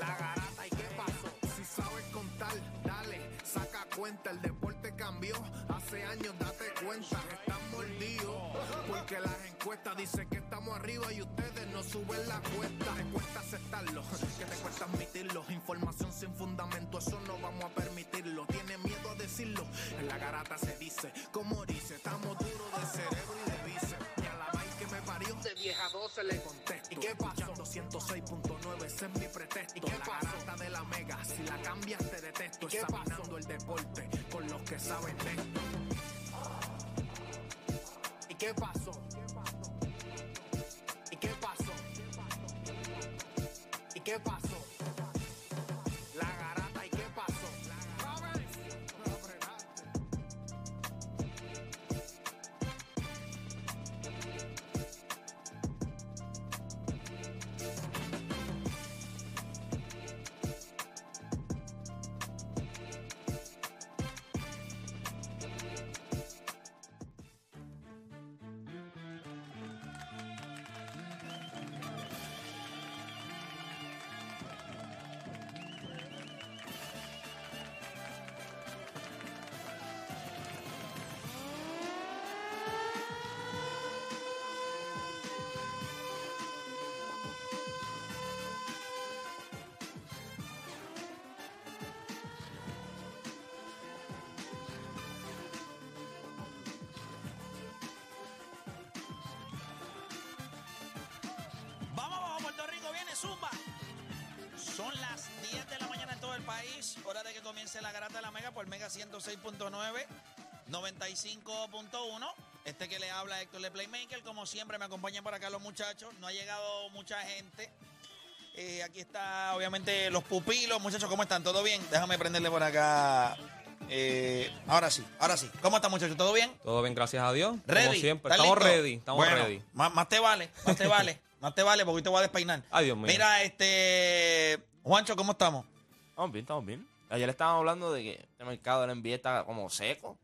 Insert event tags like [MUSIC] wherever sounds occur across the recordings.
La garata y qué pasó, si sabes contar, dale, saca cuenta, el deporte cambió, hace años date cuenta, están mordidos, porque las encuestas dicen que estamos arriba y ustedes no suben la cuesta, te cuesta aceptarlo, que te cuesta admitirlo, información sin fundamento, eso no vamos a permitirlo, tiene miedo a decirlo, en la garata se dice, como dice, estamos duros de cerebro y de bíceps, y a la vaina que me parió, de 10 a 12 le contesto, ¿y qué pasó? 106.9, examinando el deporte con los que saben de esto. ¿Y qué pasó? ¿Y qué pasó? ¿Y qué pasó? Viene Zumba. Son las 10 de la mañana en todo el país. Hora de que comience la garata de la Mega por Mega 106.9, 95.1. Este que le habla Héctor Le Playmaker. Como siempre, me acompañan por acá los muchachos. No ha llegado mucha gente. Eh, aquí está, obviamente, los pupilos. Muchachos, ¿cómo están? ¿Todo bien? Déjame prenderle por acá. Eh, ahora sí, ahora sí. ¿Cómo están, muchachos? ¿Todo bien? Todo bien, gracias a Dios. ¿Ready? Como siempre. ¿Estás Estamos listo? ready, estamos Bueno, ready. Más, más te vale, más te vale, [LAUGHS] más te vale porque hoy te voy a despeinar. Ay, Dios mío. Mira, este. Juancho, ¿cómo estamos? Estamos bien, estamos bien. Ayer estábamos hablando de que este mercado del NBA está como seco.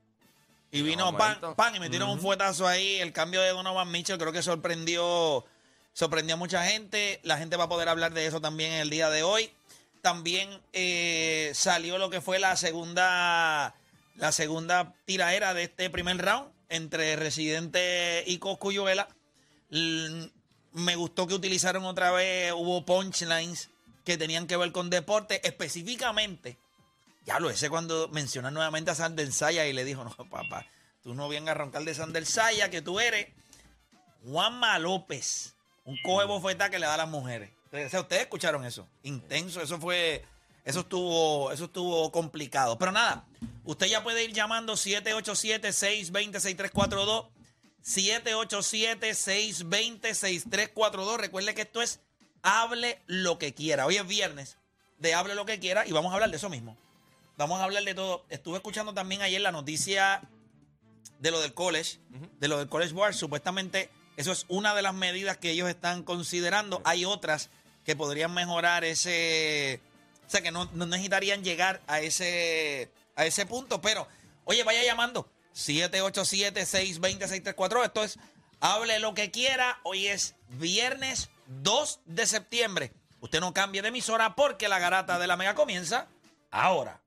Y vino No, pan, pan y metieron un fuetazo ahí. El cambio de Donovan Mitchell creo que sorprendió, sorprendió a mucha gente. La gente va a poder hablar de eso también en el día de hoy. También eh, salió lo que fue la segunda, la segunda tiraera de este primer round entre Residente y Coscuyuela. Me gustó que utilizaron otra vez, hubo punchlines que tenían que ver con deporte, específicamente ya lo ese cuando menciona nuevamente a Sander Saya y le dijo, no, papá, tú no vienes a roncar de Sander Saya, que tú eres Juanma López, un coge bofeta que le da a las mujeres. O sea, ustedes escucharon eso, intenso, eso fue, eso estuvo, eso estuvo complicado. Pero nada, usted ya puede ir llamando 787-620-6342, 787-620-6342. Recuerde que esto es Hable lo que quiera. Hoy es viernes de Hable lo que quiera y vamos a hablar de eso mismo. Vamos a hablar de todo. Estuve escuchando también ayer la noticia de lo del college, de lo del college board. Supuestamente eso es una de las medidas que ellos están considerando. Hay otras que podrían mejorar ese, o sea, que no, no necesitarían llegar a ese, a ese punto. Pero, oye, vaya llamando 787-620-634. Esto es Hable lo que quiera. Hoy es viernes 2 de septiembre. Usted no cambie de emisora porque la garata de la mega comienza ahora.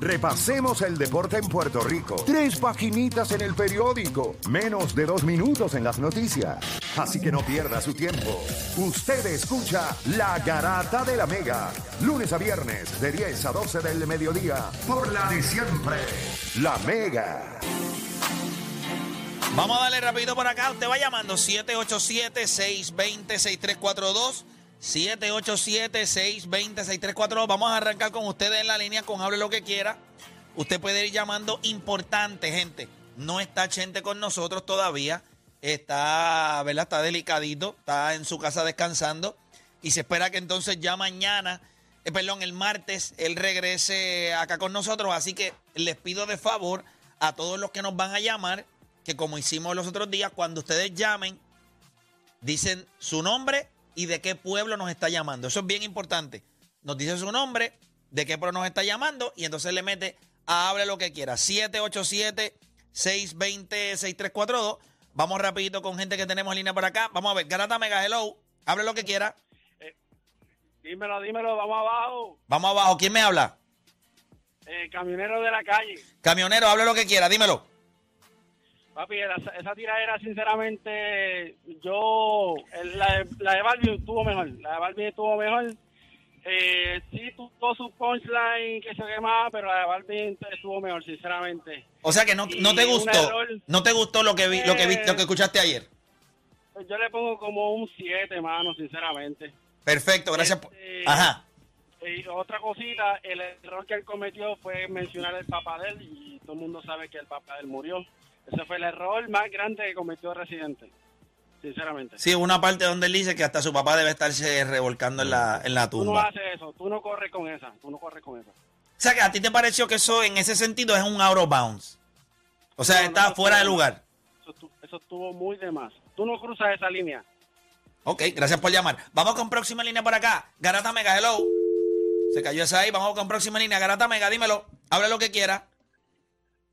Repasemos el deporte en Puerto Rico. Tres paginitas en el periódico. Menos de dos minutos en las noticias. Así que no pierda su tiempo. Usted escucha La Garata de la Mega. Lunes a viernes de 10 a 12 del mediodía. Por la de siempre. La Mega. Vamos a darle rapidito por acá. Usted va llamando 787-620-6342. 787-620-6342. Vamos a arrancar con ustedes en la línea con Hable lo que quiera. Usted puede ir llamando importante, gente. No está Chente con nosotros todavía. Está, ¿verdad? Está delicadito. Está en su casa descansando. y se espera que entonces ya mañana, eh, perdón, el martes, él regrese acá con nosotros. Así que les pido de favor a todos los que nos van a llamar, que como hicimos los otros días, cuando ustedes llamen, dicen su nombre y de qué pueblo nos está llamando. Eso es bien importante. Nos dice su nombre, de qué pueblo nos está llamando y entonces le mete a hable lo que quiera. 787-620-6342. Vamos rapidito con gente que tenemos en línea por acá. Vamos a ver, Garata Mega Hello, hable lo que quiera. Dímelo, dímelo, vamos abajo. Vamos abajo, ¿quién me habla? Eh, camionero de la calle. Camionero, hable lo que quiera, dímelo. Papi, esa, esa tiradera, sinceramente, yo. La, de- la de Barbie estuvo mejor. La de Barbie estuvo mejor. Eh, sí, tuvo su punchline que se quemaba, pero la de Barbie estuvo mejor, sinceramente. O sea que no, no te gustó, error. no te gustó lo que vi, lo que vi, Eh. lo que escuchaste ayer. Pues Yo le pongo como un 7, mano, sinceramente. Perfecto, gracias. por- Este, Ajá. Y otra cosita, el error que él cometió fue mencionar el papá de él y todo el mundo sabe que el papá de él murió. Ese fue el error más grande que cometió Residente, sinceramente. Sí, una parte donde él dice que hasta su papá debe estarse revolcando en la, en la Tú no tumba. haces eso, tú no corres con esa, tú no corres con esa. O sea que a ti te pareció que eso en ese sentido es un out of bounds. O sea, No, está no, fuera de lugar. Eso, eso estuvo muy de más. Tú no cruzas esa línea. Ok, gracias por llamar. Vamos con próxima línea por acá. Garata Mega, hello. Se cayó esa ahí. Vamos con próxima línea. Garata Mega, dímelo. Habla lo que quiera.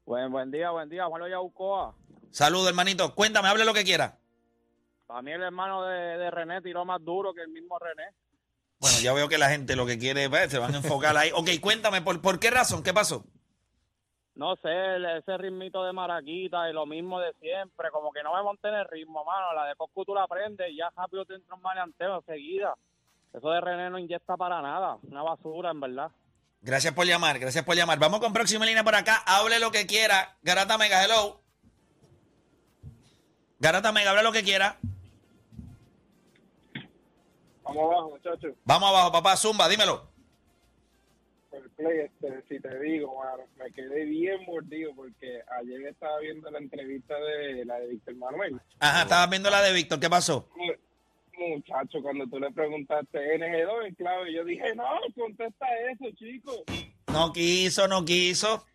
Buen, buen día, buen día, Juan Yaucoa. Saludos, hermanito. Cuéntame, hable lo que quiera. Para mí el hermano de, de René tiró más duro que el mismo René. Bueno, ya veo que la gente lo que quiere, pues, se van a enfocar ahí. Ok, cuéntame, ¿por, por qué razón? ¿Qué pasó? No sé, ese ritmito de maraquita y lo mismo de siempre, como que no me monté en el ritmo, mano. La de Coscu tú la aprendes y ya rápido te entra un maleanteo enseguida. Eso de René no inyecta para nada, una basura en verdad. Gracias por llamar, gracias por llamar. Vamos con próxima línea por acá. Hable lo que quiera. Garata Mega, hello. Garata Mega, habla lo que quiera. Vamos abajo, muchachos. Vamos abajo, papá. Zumba, dímelo. El play, este, si te digo, mano, me quedé bien mordido porque ayer estaba viendo la entrevista de la de Víctor Manuel. Ajá, estabas viendo la de Víctor. ¿Qué pasó? Muchacho, cuando tú le preguntaste NG2 en clave, yo dije, no, contesta eso, chico. No quiso, no quiso.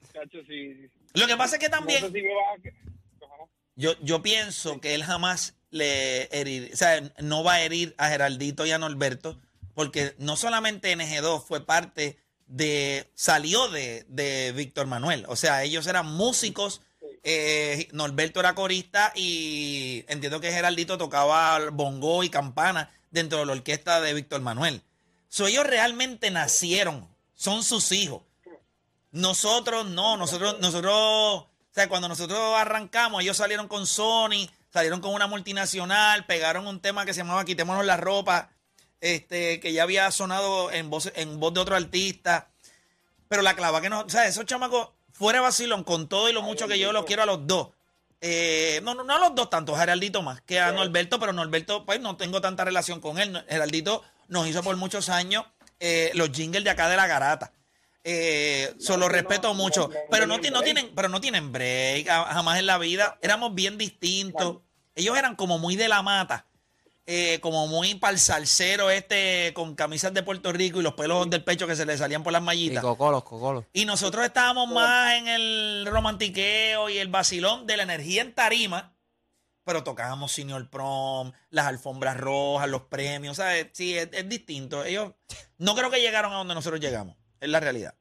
Muchacho, sí. Lo que pasa es que también... No sé si me vas a... Ajá. Yo, yo pienso que él jamás le herir, o sea, no va a herir a Geraldito y a Norberto, porque no solamente NG2 fue parte de, salió de, de Víctor Manuel, o sea, ellos eran músicos, eh, Norberto era corista y entiendo que Geraldito tocaba bongo y campana dentro de la orquesta de Víctor Manuel. So, ellos realmente nacieron, son sus hijos. Nosotros no, nosotros, nosotros, o sea, cuando nosotros arrancamos, ellos salieron con Sony, salieron con una multinacional, pegaron un tema que se llamaba Quitémonos la ropa, este, que ya había sonado en voz, en voz de otro artista. Pero la clava que no, o sea, esos chamacos, fuera de vacilón, con todo y lo mucho que yo los quiero a los dos. Eh, no, no, no a los dos tanto, a Geraldito más que a Norberto, pero Norberto, pues no tengo tanta relación con él. Geraldito nos hizo por muchos años eh, los jingles de acá de la garata. Eh, solo respeto mucho, pero no, ti- no tienen, pero no tienen break jamás en la vida. Éramos bien distintos. Ellos eran como muy de la mata, eh, como muy para el salsero este con camisas de Puerto Rico y los pelos del pecho que se le salían por las Y mallitas. cocolos, cocolos. Y nosotros estábamos más en el romantiqueo y el vacilón de la energía en tarima, pero tocábamos Senior Prom, las alfombras rojas, los premios, ¿sabes? Sí, es, es distinto. Ellos no creo que llegaron a donde nosotros llegamos, es la realidad.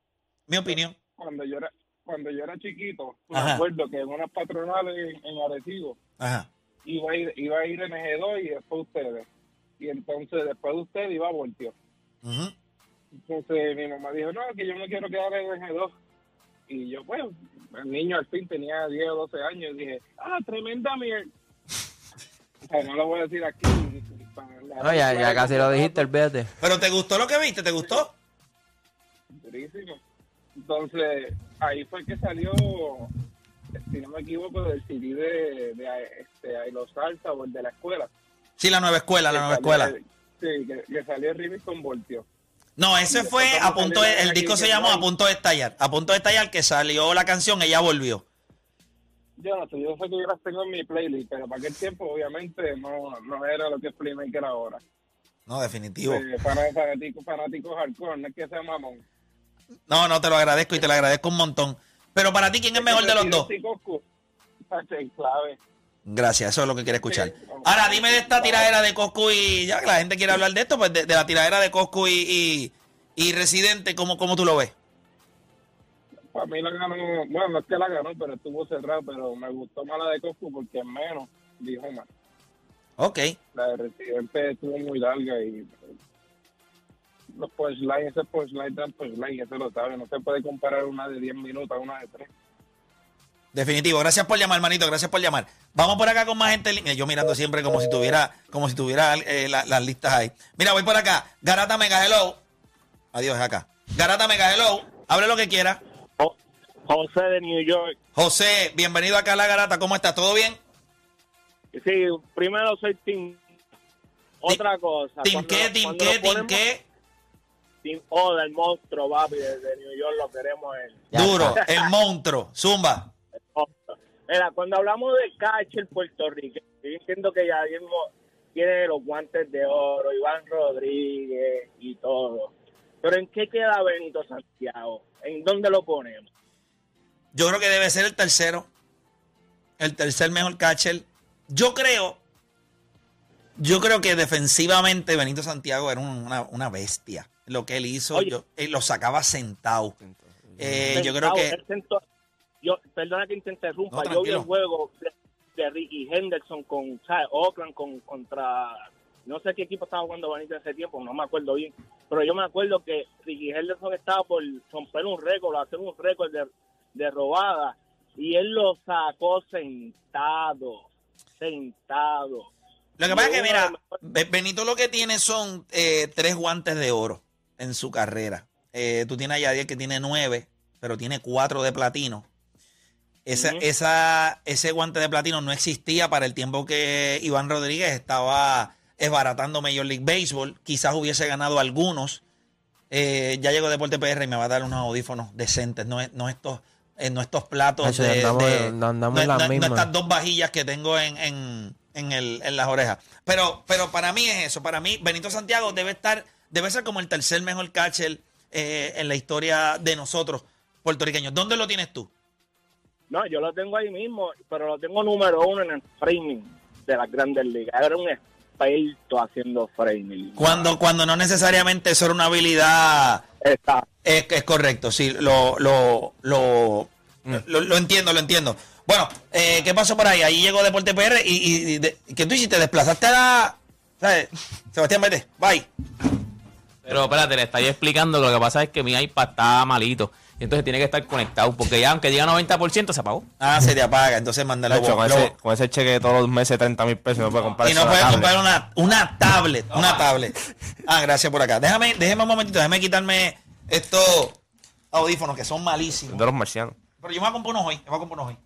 Mi opinión. Cuando yo era cuando yo era chiquito, me Ajá. acuerdo que en unas patronales en Arecibo Ajá. Iba a ir, iba a ir NG2 y después ustedes. Y entonces después de ustedes iba a Voltio. Entonces mi mamá dijo, no, que yo me quiero quedar en NG2. Y yo, pues, el niño al fin tenía 10 o 12 años y dije, ah, tremenda mierda. o sea, no lo voy a decir aquí. para la- No, ya, ya casi lo dijiste, olvídate. Pero ¿te gustó lo que viste? ¿Te gustó? Durísimo. Entonces, ahí fue que salió, si no me equivoco, del CD de, de este, Ailo Salsa o el de la escuela. Sí, la nueva escuela, la nueva escuela. Sí, que, que salió el remix con Voltio. No, ese fue a punto de, el disco se llamó A punto de estallar. A punto de estallar que salió la canción, ella volvió. Yo no sé, yo sé que yo las tengo en mi playlist, pero para aquel tiempo obviamente no, no era lo que es Playmaker ahora. No, definitivo. Eh, fan- fanático, fanático hardcore, no es que sea mamón. No, no, te lo agradezco y te lo agradezco un montón. Pero para ti, ¿quién es mejor de los dos? [LAUGHS] Clave. Gracias, eso es lo que quiere escuchar. Ahora, dime de esta tiradera de Coscu y ya que la gente quiere hablar de esto, pues de, de la tiradera de Coscu y, y, y Residente, ¿cómo, ¿cómo tú lo ves? Para mí la ganó, bueno, no es que la ganó, pero estuvo cerrado, pero me gustó más la de Coscu porque menos, dijo más. Ok. La de Residente estuvo muy larga y los punchlines, ese punchline dan punchline, ese lo sabe, no se puede comparar una de 10 minutos a una de 3. Definitivo. Gracias por llamar, hermanito. Gracias por llamar. Vamos por acá con más gente. Yo mirando siempre como si tuviera, como si tuviera eh, la- las listas ahí. Mira, voy por acá. Garata Mega Hello. Adiós, acá. Garata Mega Hello. Hable lo que quiera. José de New York. José, bienvenido acá a la Garata. ¿Cómo estás? ¿Todo bien? Sí, primero soy Team. Otra cosa. ¿Team qué? ¿Team qué? ¿Team qué? Team O del monstruo, papi, desde New York lo queremos él. Duro. El monstruo. Zumba. Mira, cuando hablamos de catcher puertorriqueño, yo entiendo que ya mismo tiene los guantes de oro, Iván Rodríguez y todo. Pero ¿en qué queda Benito Santiago? ¿En dónde lo ponemos? Yo creo que debe ser el tercero. El tercer mejor catcher. Yo creo. Yo creo que defensivamente Benito Santiago era un- una, una bestia. Lo que él hizo, Oye. yo, él lo sacaba sentado. Eh, yo creo Sentado, que. él sentó- yo, perdona que te interrumpa, No, yo vi el juego de, de Ricky Henderson con ¿sabes? Oakland con, contra, no sé qué equipo estaba jugando Benito en ese tiempo, no me acuerdo bien, pero yo me acuerdo que Ricky Henderson estaba por romper un récord, hacer un récord de, de robada, y él lo sacó sentado, sentado. Lo que pasa es que, mira, Benito lo que tiene son eh, tres guantes de oro en su carrera. Eh, tú tienes a Yadier que tiene nueve, pero tiene cuatro de platino. Esa, esa, ese guante de platino no existía para el tiempo que Iván Rodríguez estaba esbaratando Major League Baseball. Quizás hubiese ganado algunos. Eh, ya llegó Deporte PR y me va a dar unos audífonos decentes, no, es- no estos, eh, no estos platos Nacho, de, andamos- de- andamos no, no- estas dos vajillas que tengo en, en, en, el- en las orejas. Pero, pero para mí es eso. Para mí, Benito Santiago debe estar, debe ser como el tercer mejor catcher eh, en la historia de nosotros, puertorriqueños. ¿Dónde lo tienes tú? No, yo lo tengo ahí mismo, pero lo tengo número uno en el framing de las grandes ligas. Era un experto haciendo framing. Cuando, cuando no necesariamente eso era una habilidad. Está. Es, es correcto, sí, lo, lo, lo, lo, lo entiendo, lo entiendo. Bueno, eh, ¿qué pasó por ahí? Ahí llegó Deporte PR y, y, y de- ¿qué tú hiciste? ¿Desplazaste a la... ¿sabes? Sebastián, vete, bye. Pero espérate, le estáis explicando que lo que pasa es que mi iPad está malito. Y entonces tiene que estar conectado. Porque ya, aunque llega a 90%, se apagó. Ah, se te apaga, entonces mándalo. Nacho, con, ese, con ese cheque de todos los meses, 30 mil pesos, no puede comprar y no la comprar una, una tablet, una tablet. Ah, gracias por acá. Déjame, déjeme un momentito, déjame quitarme estos audífonos que son malísimos. De los marcianos. Pero yo me voy a comprar unos hoy, me voy a comprar unos hoy.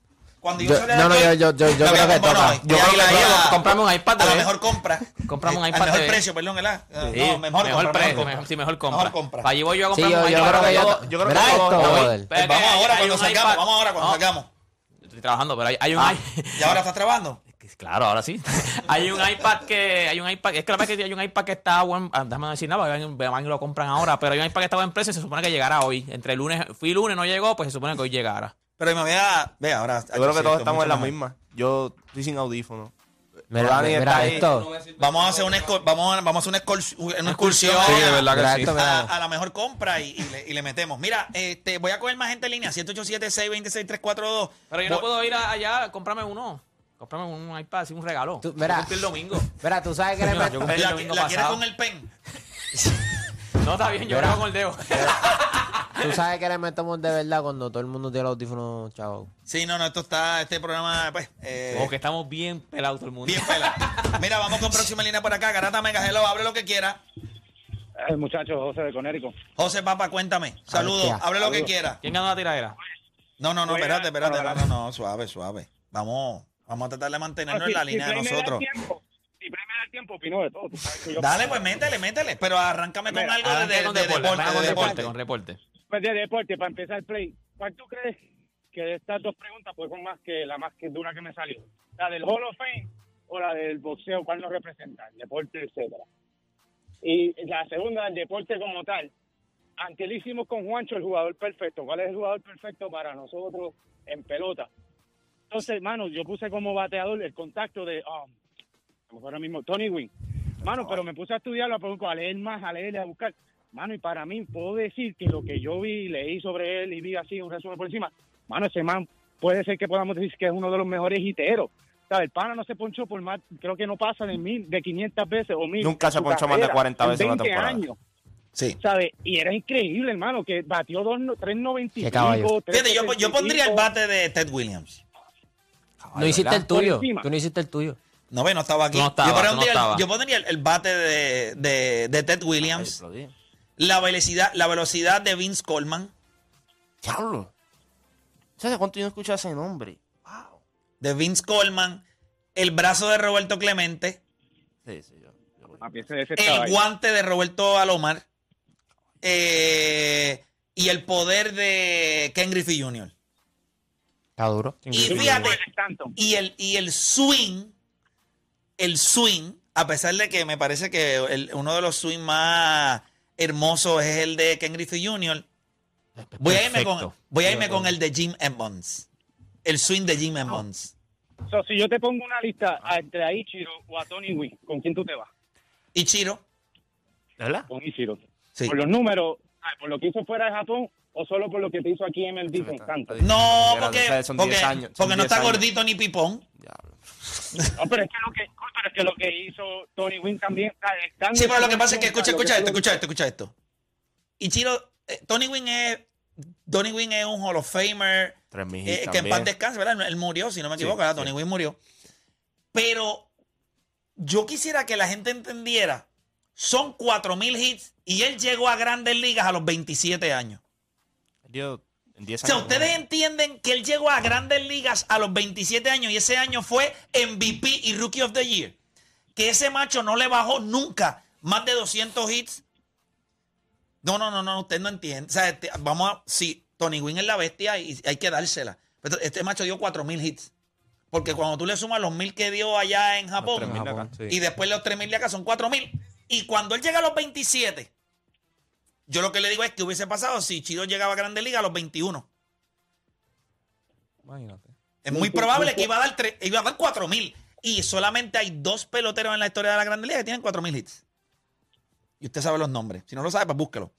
Cuando yo, Yo- no, no, yo- yo- yo- yo a creo que toca. Yo a creo que a- Comprame un iPad A la de- mejor compra. Comprame un Eh, iPad Al mejor de- precio, perdón, ¿verdad? Ah, Sí, no, mejor, mejor compra, precio, mejor mejor- sí, mejor Mejor compra. compra. Para allí voy yo a Sí, comprar yo, un yo iPad. Yo creo que. Pues vamos ahora cuando salgamos, vamos ahora cuando No, salgamos. Estoy trabajando, pero hay, hay un Ah, ¿Y ahora estás trabajando? Claro, ahora sí. [LAUGHS] hay un iPad que. Hay un iPad. Es que la verdad es que hay un iPad que está buen. ah, Déjame decir nada, porque van y lo compran ahora. Pero hay un iPad que está buen precio y se supone que llegará hoy. Entre el lunes. Fui lunes, no llegó, pues se supone que hoy llegará. Pero me voy a... Ve, ahora... Yo creo que todos estamos en la misma. Yo estoy sin audífono. Mira, mira está ahí. esto. Vamos a hacer una, vamos a, vamos a hacer una, excurs- una excursión Sí, de a- verdad que Mira sí. esto, mira. a, a la mejor compra y, y le, y le metemos. Mira, este, voy a coger más gente en línea, 787-626-342. Pero yo no puedo ir allá, comprarme uno. Comprarme un iPad, así un regalo. Tú- mira. Yo el domingo. Mira, tú sabes que le Mira, ¿La, la domingo quieres con el pen? [LAUGHS] No, está bien, yo Mira. grabo con el dedo. [LAUGHS] tú sabes que le metemos de verdad cuando todo el mundo tiene los audífonos, chavo. Sí, no, no, esto está, este programa, pues, eh, Como que estamos bien pelados todo el mundo. bien pela. Mira, vamos con próxima línea por acá. Garata Mega Hello, hable lo que quiera. El muchacho José de Conérico. José Papa, cuéntame. Saludos, hable lo que quiera. ¿Quién ganó la tiradera? No, no, no, espérate, espérate. No, no, no, suave, suave. Vamos, vamos a tratar de mantenernos en la línea de nosotros. Si Play me da tiempo, opino de todo. tú sabes que yo- Dale, pues métele, métele. Pero arráncame con algo de, deporte. con reporte. Pues de deporte, para empezar el play, ¿cuál tú crees que de estas dos preguntas pues son más que la más que dura que me salió? ¿La del Hall of Fame o la del boxeo? ¿Cuál nos representa? El deporte, etcétera. Y la segunda, el deporte como tal. Antes lo hicimos con Juancho, el jugador perfecto. ¿Cuál es el jugador perfecto para nosotros en pelota? Entonces, hermano, yo puse como bateador el contacto de, um, como ahora mismo, Tony Wynn. Mano, pero me puse a estudiarlo, a, poco, a leer más, a leer, a buscar. Mano, y para mí puedo decir que lo que yo vi, leí sobre él y vi así un resumen por encima, mano, ese man puede ser que podamos decir que es uno de los mejores hiteros. ¿Sabes? El pana no se ponchó por más, creo que no pasa de mil, de 500 veces o mil. Nunca se ponchó más de carrera, 40 en veces en una 20 temporada. años. Sí. ¿Sabes? Y era increíble, hermano, que batió dos no- 3.95. Qué caballo. Fíjate, yo, yo pondría el 3.75. bate de Ted Williams. No hiciste el tuyo. Tú no hiciste el tuyo. No ve, no estaba aquí. No yo, no pondría, el- estabas. yo pondría el, el bate de, de, de Ted Williams. Aplaudí. La velocidad, la velocidad de Vince Coleman. Diablo. ¿Sabes cuánto yo no escucho ese nombre? Wow. De Vince Coleman. El brazo de Roberto Clemente. Sí, sí, yo. yo- estaba El guante de Roberto Alomar. eh, y el poder de Ken Griffey Jr. Está duro. Y fíjate, y el, y el swing, el swing, a pesar de que me parece que el- uno de los swings más hermosos es el de Ken Griffey Jr., voy a irme, con, voy a irme con el de Jim Emmons. El swing de Jim Emmons. So, si yo te pongo una lista a- entre a Ichiro o a Tony Wynn, ¿con quién tú te vas? Y Chiro, ¿De verdad? Con Ichiro. sí. Por los números, por lo que hizo fuera de Japón o solo por lo que te hizo aquí en con canto. No, porque, porque, 10 años, son porque no 10 está años. gordito ni pipón. Diablo. [LAUGHS] No, pero es que lo que, pero es que, lo que hizo Tony Wynn también. estando Sí, pero lo que pasa es que, escucha, escucha esto, escucha esto, escucha esto. Ichiro, eh, Tony Wynn es, Tony Wynn es un Hall of Famer, Tres mil eh, que en paz descanse, ¿verdad? Él murió, si no me Sí, equivoco, ¿verdad? sí. Tony Wynn murió. Pero yo quisiera que la gente entendiera, son 4.000 hits y él llegó a grandes ligas a los 27 años. En 10 O sea, años. ustedes entienden que él llegó a grandes ligas a los 27 años y ese año fue MVP y Rookie of the Year. Que ese macho no le bajó nunca más de 200 hits. No, no, no, no, usted no entiende. O sea, este, vamos a. Sí, Tony Wynn es la bestia y hay que dársela. Pero este macho dio 4.000 hits. Porque cuando tú le sumas los mil que dio allá en Los Japón 3.000 de acá, sí. y después los 3.000 de acá son 4.000. Y cuando él llega a los 27, yo lo que le digo es que hubiese pasado si Chiro llegaba a Grande Liga a los 21. Imagínate. Es muy probable que iba a dar, tre- iba a dar 4.000. Y solamente hay dos peloteros en la historia de la Grande Liga que tienen 4.000 hits. Y usted sabe los nombres. Si no lo sabe, pues búsquelo.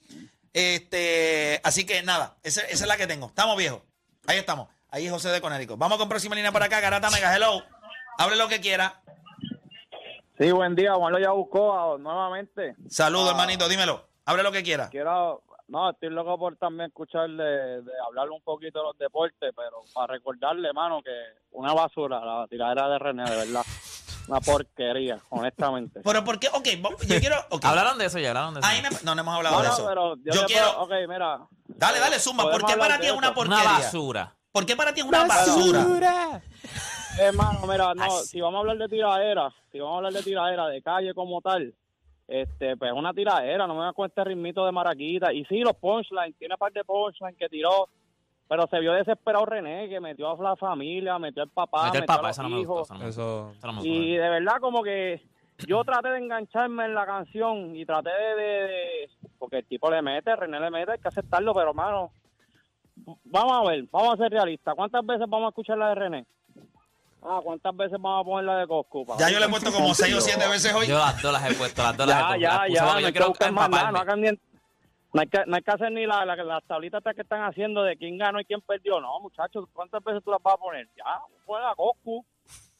Este, así que nada, esa, esa es la que tengo. Estamos viejos. Ahí estamos. Ahí es José de Conérico. Vamos con próxima línea por acá. Garata Mega, hello. Hable lo que quiera. Sí, buen día, Juan lo ya buscó nuevamente. Saludos, Ah. hermanito. Dímelo. Hable lo que quiera. Quiero, no, estoy loco por también escuchar de, de hablar un poquito de los deportes, pero para recordarle, mano, que una basura la tiradera de René, de verdad. [LAUGHS] Una porquería, honestamente. Pero ¿por qué? Ok, yo quiero. ok. Hablaron de eso ya, hablaron de eso. Ahí me- no, no hemos hablado No, de no, eso. pero Yo quiero. puedo- ok, mira. Dale, dale, Zumba. ¿Por qué para ti es una Una porquería? basura. ¿Por qué para ti es una basura? Hermano, mira, no, Así. si vamos a hablar de tiradera, si vamos a hablar de tiradera de calle como tal, este, pues es una tiradera, no me da cuenta el ritmito de Maraquita. Y sí, los punchlines, tiene parte de punchline que tiró, pero se vio desesperado René, que metió a la familia, metió al papá, metió papá, a los no hijos. Eso no me gustó. Eso. No. Y de verdad como que yo traté de engancharme en la canción y traté de, de- de- porque el tipo le mete, René le mete, hay que aceptarlo, pero hermano, vamos a ver, vamos a ser realistas. ¿Cuántas veces vamos a escuchar la de René? Ah, ¿cuántas veces vamos a poner la de Coscu? Ya yo le he puesto como 6 o 7 veces hoy. Yo las dos las he puesto, las dos las he Ya, puesto. ya, ya, porque no yo hay que quiero buscar más nada, no, hagan ni- no hay que, no hay que hacer ni la, la- las tablitas que están haciendo de quién ganó y quién perdió. No, muchachos, ¿cuántas veces tú las vas a poner? Ya, pon la Coscu.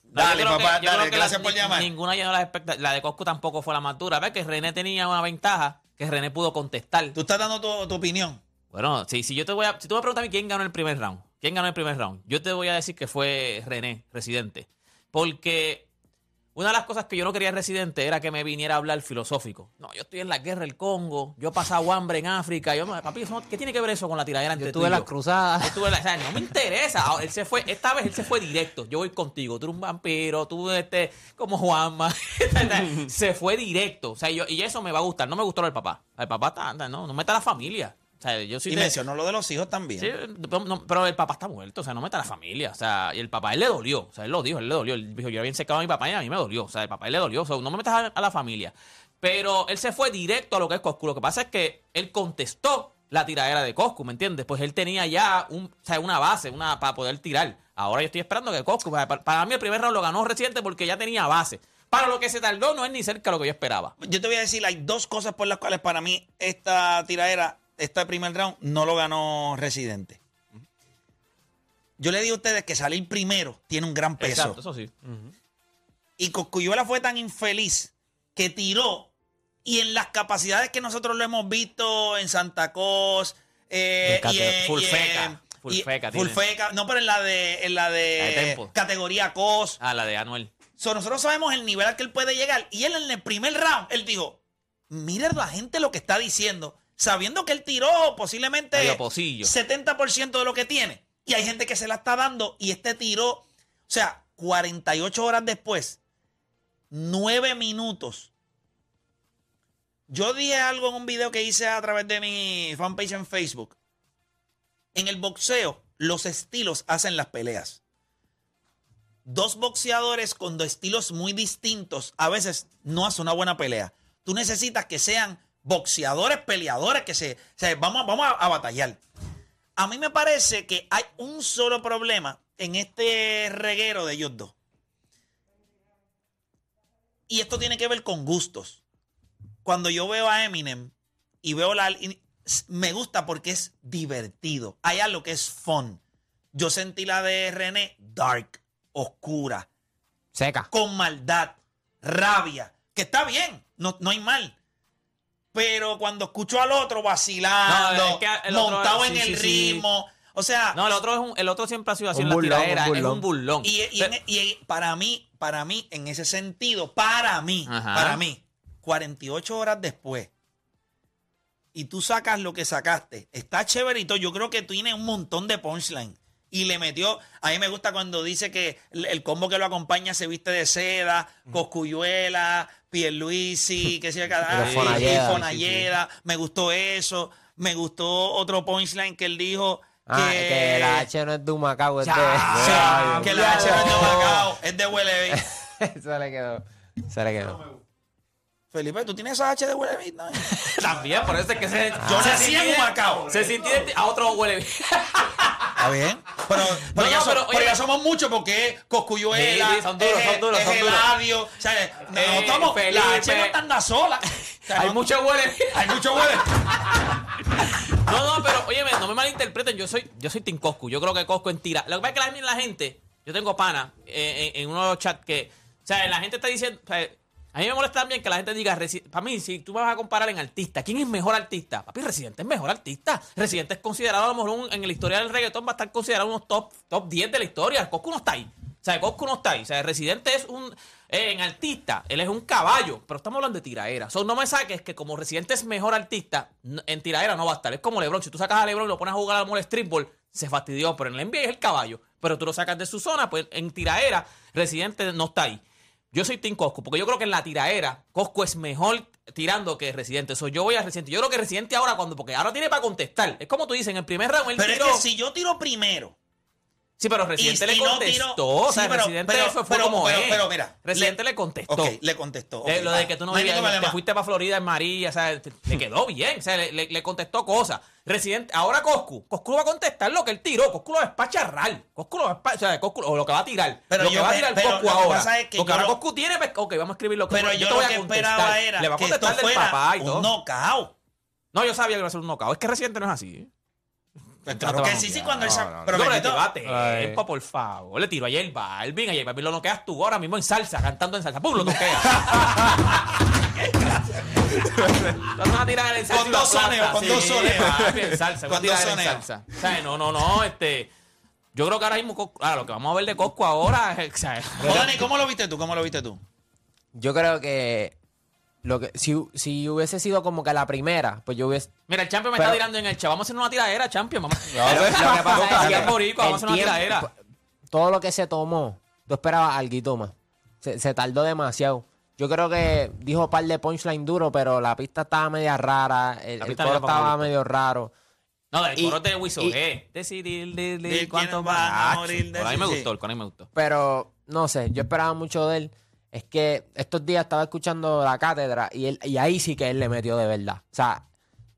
Dale, papá, que- dale, que gracias la- por llamar. Ninguna llenó las expectativas. La de Coscu tampoco fue la más dura. ¿Ves que René tenía una ventaja que René pudo contestar? Tú estás dando tu, tu opinión. Bueno, si, si yo te voy a, si tú me preguntas a mí quién ganó el primer round, quién ganó el primer round, yo te voy a decir que fue René, residente. Porque una de las cosas que yo no quería en residente era que me viniera a hablar filosófico. No, yo estoy en la guerra del Congo, yo he pasado hambre en África. Yo, papi, ¿qué tiene que ver eso con la tiradera entre Yo tú tuve y las cruzadas. Yo tuve la- o sea, no me interesa. Ahora, él se fue, esta vez él se fue directo. Yo voy contigo. Tú eres un vampiro, tú este, como Juanma. [LAUGHS] se fue directo. O sea, yo, y eso me va a gustar. No me gustó del papá. El papá está, anda, no, no meta a la familia. O sea, yo soy Y de- mencionó lo de los hijos también. Sí, pero, no, pero el papá está muerto, o sea, no meta a la familia. O sea, y el papá, él le dolió. O sea, él lo dijo, él le dolió. Él dijo, yo había secado a mi papá y a mí me dolió. O sea, el papá él le dolió. O sea, no me metas a, a la familia. Pero él se fue directo a lo que es Coscu. Lo que pasa es que él contestó la tiradera de Coscu, ¿me entiendes? Pues él tenía ya un, o sea, una base una, para poder tirar. Ahora yo estoy esperando que Coscu, para, para mí el primer round lo ganó reciente porque ya tenía base. Para lo que se tardó no es ni cerca de lo que yo esperaba. Yo te voy a decir, hay dos cosas por las cuales para mí esta tiradera, este primer round, no lo ganó Residente. Yo le digo a ustedes que salir primero tiene un gran peso. Exacto, eso sí. Y Coscuyuela fue tan infeliz que tiró y en las capacidades que nosotros lo hemos visto en Santa Cos, eh, y en- full y en- feca, full y- feca full tiene. feca, no, pero en la de, en la de, La de Tempo. categoría Cos. Ah, la de Anuel. So, nosotros sabemos el nivel al que él puede llegar. Y él en el primer round, él dijo, mira la gente lo que está diciendo, sabiendo que él tiró posiblemente pocillo. 70% de lo que tiene. Y hay gente que se la está dando y este tiró, o sea, 48 horas después, 9 minutos. Yo dije algo en un video que hice a través de mi fanpage en Facebook. En el boxeo, los estilos hacen las peleas dos boxeadores con dos estilos muy distintos a veces no hace una buena pelea. Tú necesitas que sean boxeadores, peleadores, que se, vamos, a- vamos a, a batallar. A mí me parece que hay un solo problema en este reguero de ellos dos. Y esto tiene que ver con gustos. Cuando yo veo a Eminem y veo la... y me gusta porque es divertido. Hay algo que es fun. Yo sentí la de René dark, oscura, Seca. con maldad, rabia, que está bien, no, no hay mal. Pero cuando escucho al otro vacilando, No, es que el otro- montado en sí, el sí, sí. ritmo, o sea, No, el otro, es un- el otro siempre ha sido así Un en la burlón, tiradera. un Es burlón. un burlón. y, y- Pero- y para mí, para mí, en ese sentido, para mí, Ajá. para mí, 48 horas después, y tú sacas lo que sacaste, está chéverito, yo creo que tiene un montón de punchline. Y le metió, a mí me gusta cuando dice que el, combo que lo acompaña se viste de seda, Coscuyuela, Pierluisi, [LAUGHS] que sea cada Fonalleda. Me gustó eso. Me gustó otro punchline que él dijo Ah, que la H no es de Humacao, es de... [LAUGHS] Que la H no es de Macao, es de Huele se [LAUGHS] le quedó. Se le quedó. Felipe, ¿tú tienes esa H de Huele No. También, por eso es que se. Yo se nací en Humacao. Se sintió a otro huele. Está bien. Pero, pero, No, ya, no, so- pero, pero oye- ya somos muchos porque Coscuyuela, Sí, sí, son duros, es, son duros, es son duros. Eladio. O sea, no, Eh, estamos, la. H no está andando sola. O sea, Hay no- mucho huele. Hay mucho Huele. [LAUGHS] No, no, pero oye, no me malinterpreten, yo soy, yo soy Team Coscu. Yo creo que Coscu en tira. Lo que pasa es que la, la gente, yo tengo pana eh, en, en uno de los chats que, o sea, la gente está diciendo, o sea, a mí me molesta también que la gente diga, para mí, si tú me vas a comparar en artista, ¿quién es mejor artista? Papi, Residente es mejor artista. Residente es considerado a lo mejor un- en la historia del reggaetón va a estar considerado unos top, top 10 de la historia. Coscu no está ahí. O sea, Coscu no está ahí. O sea, Residente es un. eh, en artista, él es un caballo. Pero estamos hablando de tiraera. So, no me saques que como Residente es mejor artista, en tiraera no va a estar. Es como LeBron. Si tú sacas a LeBron y lo pones a jugar al mall streetball, se fastidió. Pero en el NBA es el caballo. Pero tú lo sacas de su zona, pues en tiraera, Residente no está ahí. Yo soy Team Coscu, porque yo creo que en la tiraera, Coscu es mejor tirando que Residente. So, yo voy a Residente. Yo creo que Residente ahora, cuando, porque ahora tiene para contestar. Es como tú dices, en el primer round él Pero es que si yo tiro primero. Sí, pero Residente Y- le no contestó. tiro- o sea, Sí, pero- Residente pero- fue, fue pero- como es. pero mira, Residente le- le, contestó. Ok, le contestó. Eh, lo de que tú no, hay vivías, te fuiste para Florida en María, o sea, te- le quedó bien, o sea, le, le- le contestó cosas. Residente, ahora Coscu, Coscu va a contestar lo que él tiró, Coscu lo va a espacharrar, Coscu lo va a o sea, Coscu, o lo que va a tirar, Pero lo yo que va a tirar Coscu lo que ahora. es que Porque yo ahora lo- Coscu tiene, pues, ok, vamos a escribir lo que Pero yo te lo voy a que contestar. esperaba era le va a que esto contestar del fuera papá y todo. knockout. No, yo sabía que iba a ser un knockout, es que Residente no es así. ¿eh? Pues No claro que sí, sí, cuando él No, sa- no, no. pero No. Empa, por favor. Le tiro a J Balvin, a J Balvin lo noqueas tú ahora mismo en salsa, cantando en salsa. ¡Pum! Lo noqueas. [LAUGHS] Vas a tirar en salsa Con dos soneos, con Sí, dos soneos. en salsa, [LAUGHS] Con dos soneos. salsa. O sea, no, no, no, este... Yo creo que ahora mismo, claro, lo que vamos a ver de Coscu ahora o sea, Dani, ¿cómo lo viste tú? ¿Cómo lo viste tú? Yo creo que, lo que si, si hubiese sido como que la primera, pues yo hubiese... Mira, el Champion me Pero- está tirando en el chat. Vamos a hacer una tiradera, Champion. Vamos. Lo que pasa es que el boricua, vamos a hacer el una tiradera. todo lo que se tomó, tú esperabas algo más. Se, se tardó demasiado. Yo creo que dijo un par de punchline duro, pero la pista estaba media rara, el, La el pista coro estaba mal. medio raro. No, del Y- coro de Wiso y- G. Decidir, de, de, De cuánto van a morir de A mí me gustó, el coro a mí me gustó. Pero, no sé, yo esperaba mucho de él. Es que estos días estaba escuchando la cátedra y, él, y ahí sí que él le metió de verdad. O sea,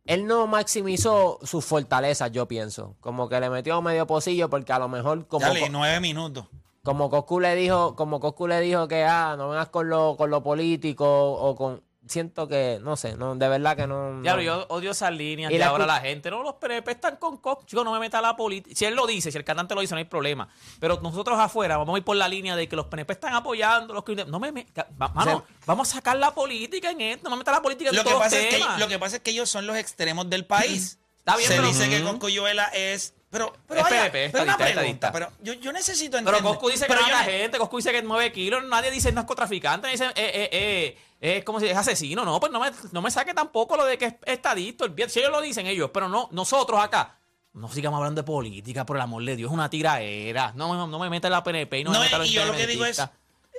él no maximizó sus fortalezas, yo pienso. Como que le metió medio pocillo porque a lo mejor como... Dale, nueve minutos. como Coscu le dijo, como Coscu le dijo que ah, no vengas con lo, con lo político o con siento que, no sé, no, de verdad que no. Diablo, no. yo odio esas líneas Y de la ahora la gente. No, los PNP están con Cox. Chico, no me meta la política. Si él lo dice, si el cantante lo dice, no hay problema. Pero nosotros afuera vamos a ir por la línea de que los PNP están apoyando los criminales. No me me- Mano, vamos a sacar la política en esto. No me meta la política en Lo que, todos pasa los es que, lo que pasa es que ellos son los extremos del país. [CLEARS THROAT] Está bien, Se pero- dice que Ujú. Coscuyuela es... Pero, pero, Es vaya, PNP, es pero una pregunta, estadista. pero yo, yo necesito Pero entender. Coscu dice que pero mata yo gente, Coscu dice que 9 kilos, nadie dice narcotraficante, dice, eh, eh, eh, es como si es asesino, no, pues no me, no me saque tampoco lo de que es estadito, el si ellos lo dicen ellos, pero no, nosotros acá, no sigamos hablando de política, por el amor de Dios, es una tiraera, no, me- no me meta en la PNP y no, No, me meta en y yo lo que digo es,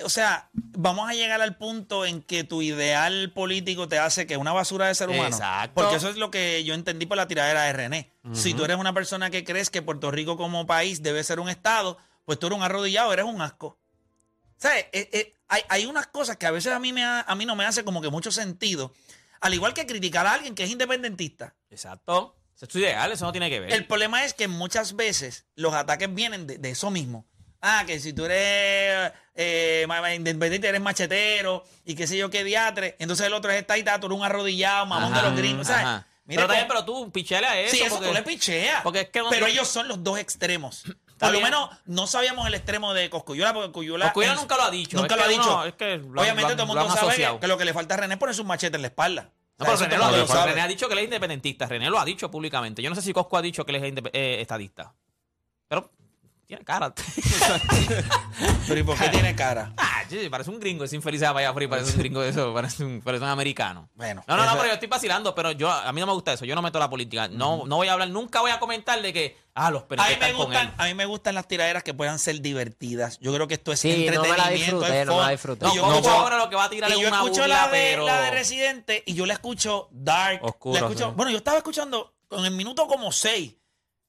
o sea, vamos a llegar al punto en que tu ideal político te hace que una basura de ser humano. Exacto. Porque eso es lo que yo entendí por la tiradera de René. Si tú eres una persona que crees que Puerto Rico como país debe ser un estado, pues tú eres un arrodillado, eres un asco. ¿Sabes? Eh, eh, hay, hay unas cosas que a veces a mí, me ha- a mí no me hace como que mucho sentido. Al igual que criticar a alguien que es independentista. Exacto. Eso es tu ideal, eso no tiene que ver. El problema es que muchas veces los ataques vienen de, de eso mismo. Ah, que si tú eres eh, independiente, eres machetero y qué sé yo qué diatre. Entonces el otro es estadista, tú eres un arrodillado, mamón de los gringos. ¿sabes? Mira pero, también, pero tú pichale a eso. sí, eso porque- tú le picheas. porque es que no- pero ellos son los dos extremos. Por lo bien. menos no sabíamos el extremo de Coscuyuela, porque Coscuyuela... Cosculluela en- nunca lo ha dicho. Nunca lo ha dicho. es que lo- Obviamente lo todo el mundo sabe que, asociado. que lo que le falta a René es ponerse un machete en la espalda. No, pero René, lo ha dicho, sabe. René ha dicho que él es independentista. René lo ha dicho públicamente. Yo no sé si Cosco ha dicho que él es eh, estadista. Tiene cara. [LAUGHS] Pero ¿y por qué tiene cara? ah, sí, parece un gringo. Ese infeliz de allá afuera, parece un gringo de eso. Parece un, parece un americano. Bueno. No, no, no, pero yo estoy vacilando. Pero yo a mí no me gusta eso. Yo no meto la política. No, no voy a hablar, nunca voy a comentar de que, ah, los A mí, me gustan, a mí me gustan las tiraderas que puedan ser divertidas. Yo creo que esto es Sí, no me la entretenimiento. disfruté, es no me la disfruté. No, Y yo escucho- ahora lo que va a tirar y es yo una escucho burla, la de, pero... la de Residente y yo la escucho dark. Oscuro, la escucho, sí. Bueno, yo estaba escuchando con el minuto como 6.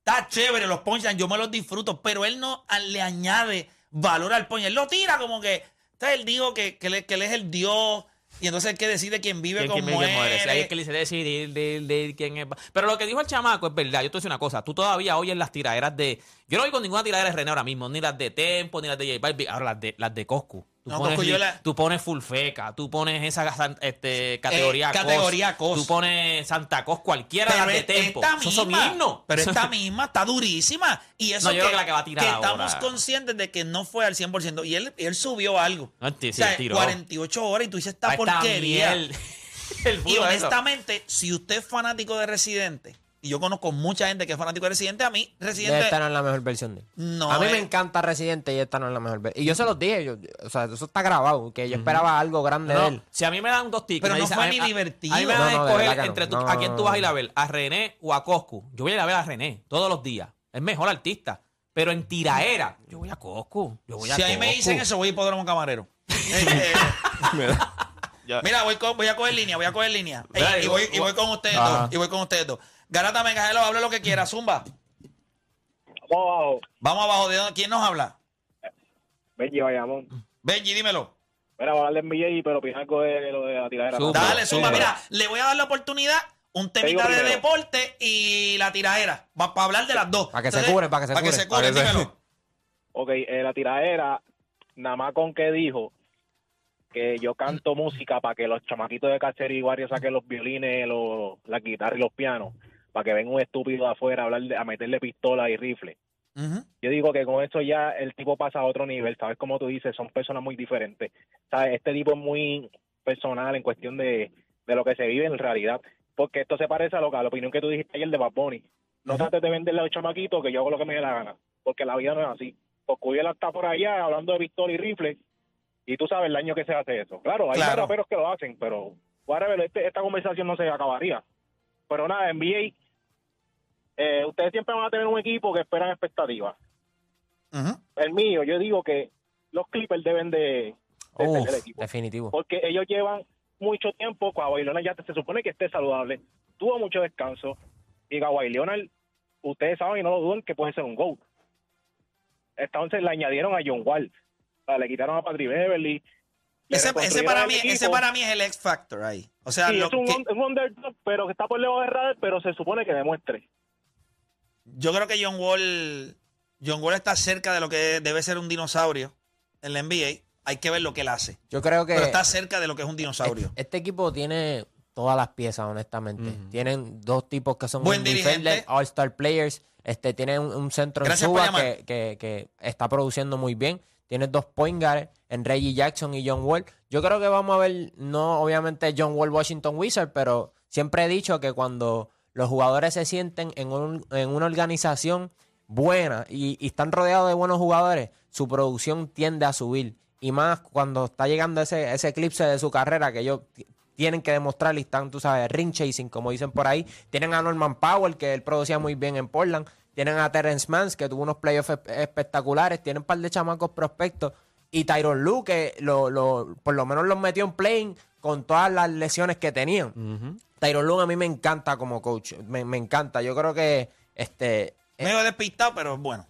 Está chévere los punchlines, yo me los disfruto, pero él no le añade valor al punch. Él lo tira como que, ¿sabes? él dijo que, que, él, que él es el Dios y entonces el que decide quién vive ¿Quién, con quién vive, quién muere? ahí es que le dice decidir de, de quién es. Pero lo que dijo el chamaco es verdad. Yo te voy a decir una cosa. Tú todavía oyes las tiraderas de. Yo no oigo ninguna tiradera de René ahora mismo. Ni las de Tempo, ni las de J Balvin. Ahora las de, las de Coscu. Tú, No, pones, la- tú pones full feca. Tú pones esa este, categoría Eh, cos, categoría cos. Tú pones Santa Cos, cualquiera de las de Tempo. esta Esos son misma, himnos. pero esta [LAUGHS] misma está durísima. Y eso No, yo creo que la que va a tirar estamos ahora. conscientes de que no fue al 100%. Y él, él subió algo. No, sí, o sea, tiró. 48 horas y tú dices esta porquería. miel. El [LAUGHS] Y eso. honestamente, si usted es fanático de Residente, y yo conozco mucha gente que es fanático de Residente, a mí Residente Esta no es la mejor versión de él. no a mí es- me encanta Residente y esta no es la mejor versión. Y yo se los dije, yo, o sea, eso está grabado, que yo esperaba algo grande No, de él. si a mí me dan dos tickets. Pero me no fue a- ni a- divertido. A mí me No, dan a escoger entre tú- No, a quién tú vas a ir a ver, a René o a Coscu. Yo voy a ir a ver a René todos los días. Es mejor artista. Pero en tiraera, yo voy a Coscu. Yo voy a Si a mí me dicen eso, voy a hipódromo camarero. [LAUGHS] Eh, eh, [LAUGHS] Mira, voy, con- voy a coger línea, voy a coger línea. Y, voy, voy- y voy con ustedes dos. Y voy con ustedes dos. Garata Mengajelo, hable lo que quiera, Zumba. Vamos abajo. Vamos abajo, ¿de dónde? ¿Quién nos habla? Benji Bayamón. Benji, dímelo. Mira, voy a hablar de NBA, pero opina algo de lo de la tiradera. Zumba. Dale, Zumba. Mira, le voy a dar la oportunidad, un temita de primero. deporte y la tiradera. para hablar de las dos. Para que se curen, para que se Para Para que se- dímelo. Ok, eh, la tiradera, nada más con que dijo que yo canto música para que los chamaquitos de cacería y Guardia saquen los violines, los, las guitarras y los pianos, para que venga un estúpido de afuera a, hablar de- a meterle pistola y rifle. Yo digo que con eso ya el tipo pasa a otro nivel, ¿sabes? Como tú dices, son personas muy diferentes. ¿Sabes? Este tipo es muy personal en cuestión de, de lo que se vive en realidad. Porque esto se parece a, lo, que- a la opinión que tú dijiste ayer de Bad Bunny. No trates de venderle a los chamaquitos que yo hago lo que me dé la gana. Porque la vida no es así. Porque él está por allá hablando de pistola y rifle. Y tú sabes el daño que se hace eso. Claro, hay Claro. raperos que lo hacen, pero whatever, este- esta conversación no se acabaría. Pero nada, NBA, eh, ustedes siempre van a tener un equipo que esperan expectativas el mío, yo digo que los Clippers deben de, de Uf, el equipo. definitivo. Porque ellos llevan mucho tiempo, Kawhi Leonard ya se supone que esté saludable, tuvo mucho descanso, y Kawhi Leonard, ustedes saben y no lo duden que puede ser un GOAT. Entonces le añadieron a John Wall, o sea, le quitaron a Patrick Beverly, Ese, ese para mí, ese para mí es el X Factor ahí. O sea, Sí, lo es un, que- un- un underdog, pero que está por debajo de radar, pero se supone que demuestre. Yo creo que John Wall, John Wall está cerca de lo que debe ser un dinosaurio en la NBA. Hay que ver lo que él hace. Yo creo que Pero está cerca de lo que es un dinosaurio. este, este equipo tiene todas las piezas, honestamente. Tienen dos tipos que son Buen defender, dirigente. all-star players. Este, tienen un, un centro en Gracias Suba que, que- que está produciendo muy bien. Tienes dos point guards en Reggie Jackson y John Wall. Yo creo que vamos a ver, no obviamente John Wall Washington Wizard, pero siempre he dicho que cuando los jugadores se sienten en, un- en una organización buena y, están rodeados de buenos jugadores, su producción tiende a subir. Y más cuando está llegando ese, eclipse de su carrera que ellos tienen que demostrar y están, tú sabes, ring chasing, como dicen por ahí. Tienen a Norman Powell, que él producía muy bien en Portland. Tienen a Terrence Mans, que tuvo unos playoffs espe- espectaculares. Tienen un par de chamacos prospectos. Y Tyron Lue, que lo, lo- por lo menos los metió en playing con todas las lesiones que tenían. Tyron Lue a mí me encanta como coach. Me, me encanta. Yo creo que este Medio despistado, pero es bueno.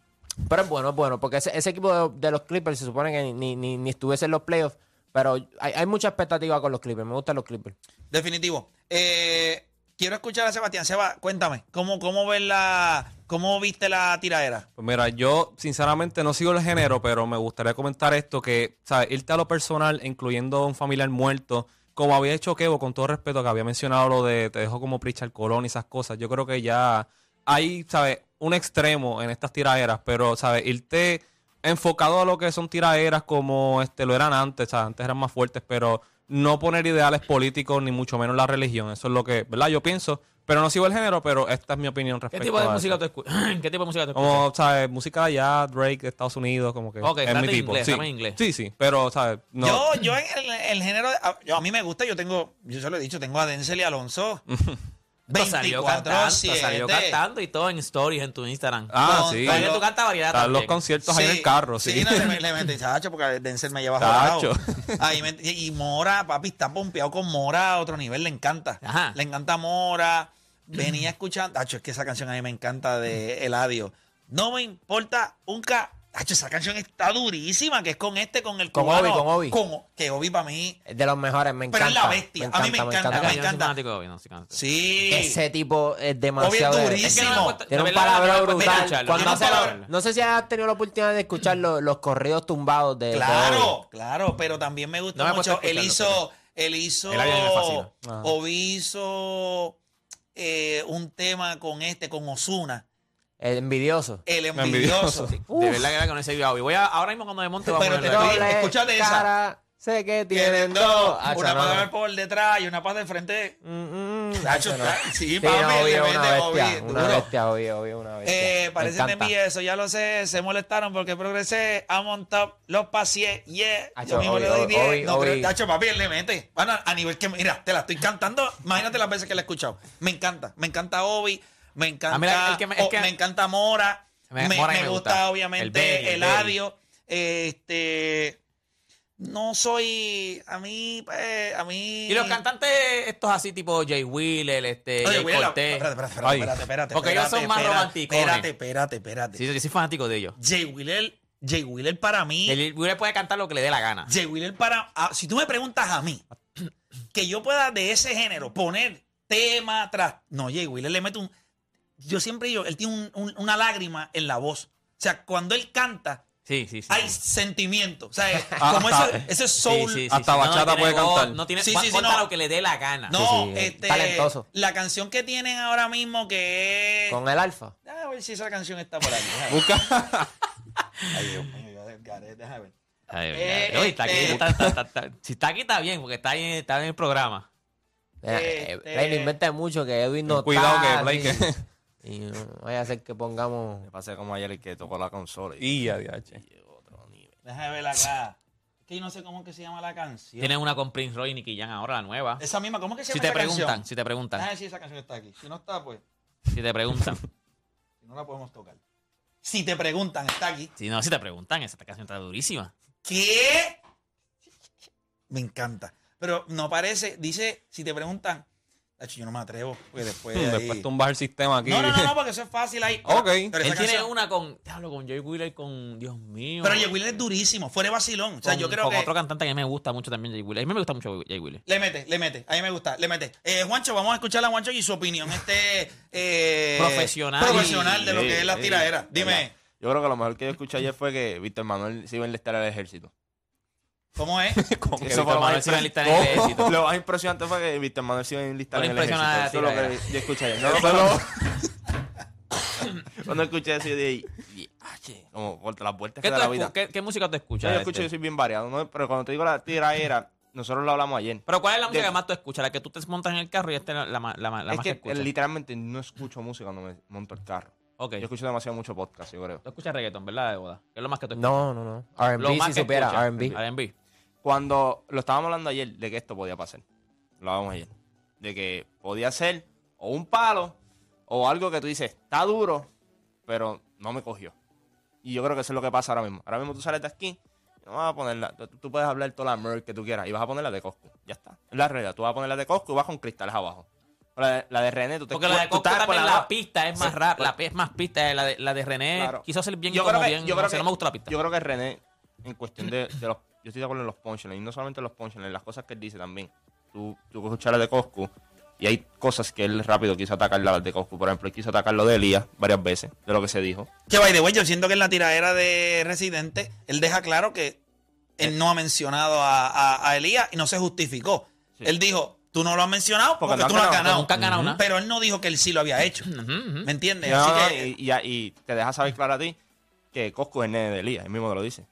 pero es bueno, es bueno, porque ese, ese equipo de, de los Clippers se supone que ni, ni, ni estuviese en los playoffs, pero hay, hay mucha expectativa con los Clippers, me gustan los Clippers. Definitivo. Eh, quiero escuchar a Sebastián. Seba, cuéntame, ¿cómo, cómo ves la, cómo viste la tiradera? Pues mira, yo sinceramente no sigo el género, pero me gustaría comentar esto, que, ¿sabes? Irte a lo personal, incluyendo un familiar muerto, como había hecho Kevo, con todo respeto, que había mencionado lo de te dejo como Pritchard Colón y esas cosas, yo creo que ya hay, ¿sabes? Un extremo en estas tiraderas, pero, ¿sabes? Irte enfocado a lo que son tiraderas como este lo eran antes, ¿sabes? Antes eran más fuertes, pero no poner ideales políticos, ni mucho menos la religión, eso es lo que, ¿verdad? Yo pienso, pero no sigo el género, pero esta es mi opinión ¿Qué respecto tipo de a música eso. tú escuchas? [CLEARS THROAT] ¿Qué tipo de música tú escuchas? Como, ¿sabes? Música de allá, Drake, de Estados Unidos, como que Ok, es mi tipo. inglés, sí. inglés. sí, sí, pero, ¿sabes? No. Yo, yo en el, el género, de- a, yo- a mí me gusta, yo tengo, yo se lo he dicho, tengo a Denzel y Alonso. [LAUGHS] Esto salió 24 cantando, salió 7. cantando y todo en stories en tu Instagram. Ah, Con- sí. con Oye, tú cantas variedad Están los también. conciertos ahí en el carro, sí. Sí, no, le, le metí, chacho, porque Denzel me lleva Chacho. jodado. [LAUGHS] Ahí me- y y Mora, papi, está pompeado con Mora a otro nivel, le encanta. Ajá. Le encanta Mora. Venía [CLEARS THROAT] escuchando, chacho, es que esa canción a mí me encanta de Eladio. No me importa un ca... Chacho, esa canción está durísima, que es con este, con el Con cubano. Obi, con Obi. que Obi para mí... Es de los mejores, me Pero encanta. es la bestia, a mí me encanta, me encanta. sí. Ese tipo es demasiado... Obi es de- durísimo. Tiene un a brutal. escucharlo, Cuando no hace lo- escucharlo. no sé si has tenido la oportunidad de escuchar los, los corridos tumbados de, de Obi. Claro, claro, pero también me gusta No me he puesto mucho. a Él escucharlo, hizo, él hizo, El área me fascina. Obi hizo eh, un tema con este, con Osuna, El envidioso. el Envidioso. envidioso. De verdad que con ese. Voy a, ahora mismo cuando me monte a Pero te escúchate esa. cara, sé que Tienen dos. Hacho, una no. para por detrás y una para de frente. Mm, mm, hacho, no. sí, Sí, papi, no, Obi es mete una bestia, una duro. bestia, Obi, Obi, una bestia. Eh, parece de mí eso, ya lo sé, se molestaron porque progresé, I'm on top, los paseé, yeah, Hacho, yo mismo Obi, le doy Obi, 10, Obi, no creo, Nacho, papi, él le mete, Bueno, a nivel que, mira, te la estoy cantando, imagínate las veces que la he escuchado, me encanta, me encanta Obi, me encanta, Ah, el que me- o- que- me encanta Mora, Me- me, Mora me me gusta, gusta. El obviamente el Eladio, este, no soy, a mí, pues, a mí... Y los cantantes, estos así tipo Jay Wheeler, este, Oye, Jay Wheeler, Cortez. espérate, espérate, espérate, espérate, espérate, Porque ellos son más romanticones. Espérate, espérate, espérate. Sí, yo soy fanático de ellos. Jay Wheeler, Jay Wheeler para mí, Jay Wheeler puede cantar lo que le dé la gana. Jay Wheeler para, ah, si tú me preguntas a mí, [CLEARS THROAT] que yo pueda de ese género poner tema atrás, no, Jay Wheeler le mete un, yo siempre digo, él tiene un- un- una lágrima en la voz, o sea, cuando él canta, Sí, sí, sí. hay sentimiento, o sea, [LAUGHS] Ah, como ah, ese, ese Sí, soul, sí, sí, Hasta sí. bachata puede voz, cantar. No tiene, Sí, sí, sí, no. lo que le dé la gana. no, Sí, sí, este, talentoso. la canción que tienen ahora mismo que es, Con el alfa. déjame ver si esa canción está por ver. Busca. [LAUGHS] ay Dios mío, yo déjame ver. Ay, Eh, está aquí, este- está- está- está- está- si está aquí está bien, porque está, ahí, está en el programa. Este- eh, Play, no inventes mucho que Edwin no Cuidado está, que Blake. [LAUGHS] Y no vaya a ser que pongamos... Me pasé como ayer el que tocó la consola. Y a DH. Déjame ver acá. Es que yo no sé cómo es que se llama la canción. Tienen una con Prince Roy y Nicky Jam ahora, la nueva. Esa misma, ¿cómo es que se Si llama te esa preguntan, canción? si te preguntan, Déjame ver si esa canción está aquí. Si no está, pues, si te preguntan. [LAUGHS] si no la podemos tocar. Si te preguntan, está aquí. Si no, si te preguntan, esa canción está durísima. ¿Qué? Me encanta. Pero no parece, dice, si te preguntan, Tacho, yo no me atrevo. Porque después. [LAUGHS] ahí- Después tumbas el sistema aquí. No, no, no, no, porque eso es fácil ahí. Ok. Pero Él tiene canción- una con. Diablo, con Jay Wheeler, con. Dios mío. Pero Jay Wheeler es durísimo, fuera de vacilón. O sea, con, yo creo con que. otro cantante que a mí me gusta mucho también, Jay Wheeler. A mí me gusta mucho Jay Wheeler. Le mete, le mete. A mí me gusta, le mete. Eh, Juancho, vamos a escuchar a Juancho y su opinión este eh, Profesional. profesional de lo que es la tiradera. Dime, Yo creo que lo mejor que yo escuché ayer fue que Víctor Manuel se iba a enlistar al ejército. ¿Cómo es? [LAUGHS] Con que Eso Víctor fue lo Manuel más, se iba a impre- enlistar en el ejército. [LAUGHS] Lo más impresionante fue que Víctor Manuel se iba a enlistar No en el ejército. impresiona la Eso es lo que yo escuché ayer. No, pero- [LAUGHS] Cuando escuché eso, yo dije, como contra las vueltas ¿Qué, que tú da la escu- vida. qué- qué música te escuchas? yo escucho, yo este? soy bien variado, ¿no? pero cuando te digo la tiradera, nosotros lo hablamos ayer. Pero ¿cuál es la música De- que más tú escuchas? La que tú te montas en el carro y esta es la, la, ma- la, ma- la es más que, que escuchas. literalmente no escucho música cuando me monto el carro. Ok. Yo escucho demasiado mucho podcast, yo creo. Tú escuchas reggaeton, ¿verdad, de boda? ¿Qué es lo más que tú escuchas? No, no, no. Lo R&B más si que supiera, escuchas. R&B. R&B. Cuando lo estábamos hablando ayer de que esto podía pasar, lo hablamos ayer, de que podía ser o un palo o algo que tú dices, está duro, pero no me cogió. Y yo creo que eso es lo que pasa ahora mismo. Ahora mismo tú sales de aquí, no vas a ponerla, tú, tú puedes hablar toda la merch que tú quieras y vas a ponerla de Costco. Ya está. Es la realidad. Tú vas a ponerla de Costco y vas con cristales abajo. La de, la de René, tú te Porque la de por también la, pista es más Sí, rap, pues- la es más pista. La de, la de René Claro. quiso hacer bien yo como creo que, bien. yo no creo sé, que- no me gustó la pista. Yo creo que René, en cuestión de, de los. Yo estoy de acuerdo en los punchlines, y no solamente en los punchlines, las cosas que él dice también. Tú, tú escuchas la de Coscu y hay cosas que él rápido quiso atacar la de Coscu. Por ejemplo, él quiso atacar lo de Elías varias veces, de lo que se dijo. Que by the way, yo siento que en la tiradera de Residente, él deja claro que él no ha mencionado a, a- a Elías y no se justificó. Sí. Él dijo, tú no lo has mencionado porque, tú no has ganado, ganado. nunca has ganado nada. Pero él no dijo que él sí lo había hecho. ¿Me entiendes? No, Así que, y, y- y te deja saber claro a ti que Coscu es el nene de Elías, él mismo te lo dice.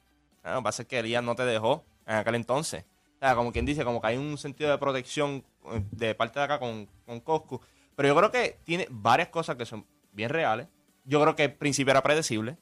Lo que pasa es que Elías no te dejó en aquel entonces. O sea, como quien dice, como que hay un sentido de protección eh, de parte de acá con, con Coscu. Pero yo creo que tiene varias cosas que son bien reales. Yo creo que el principio era predecible.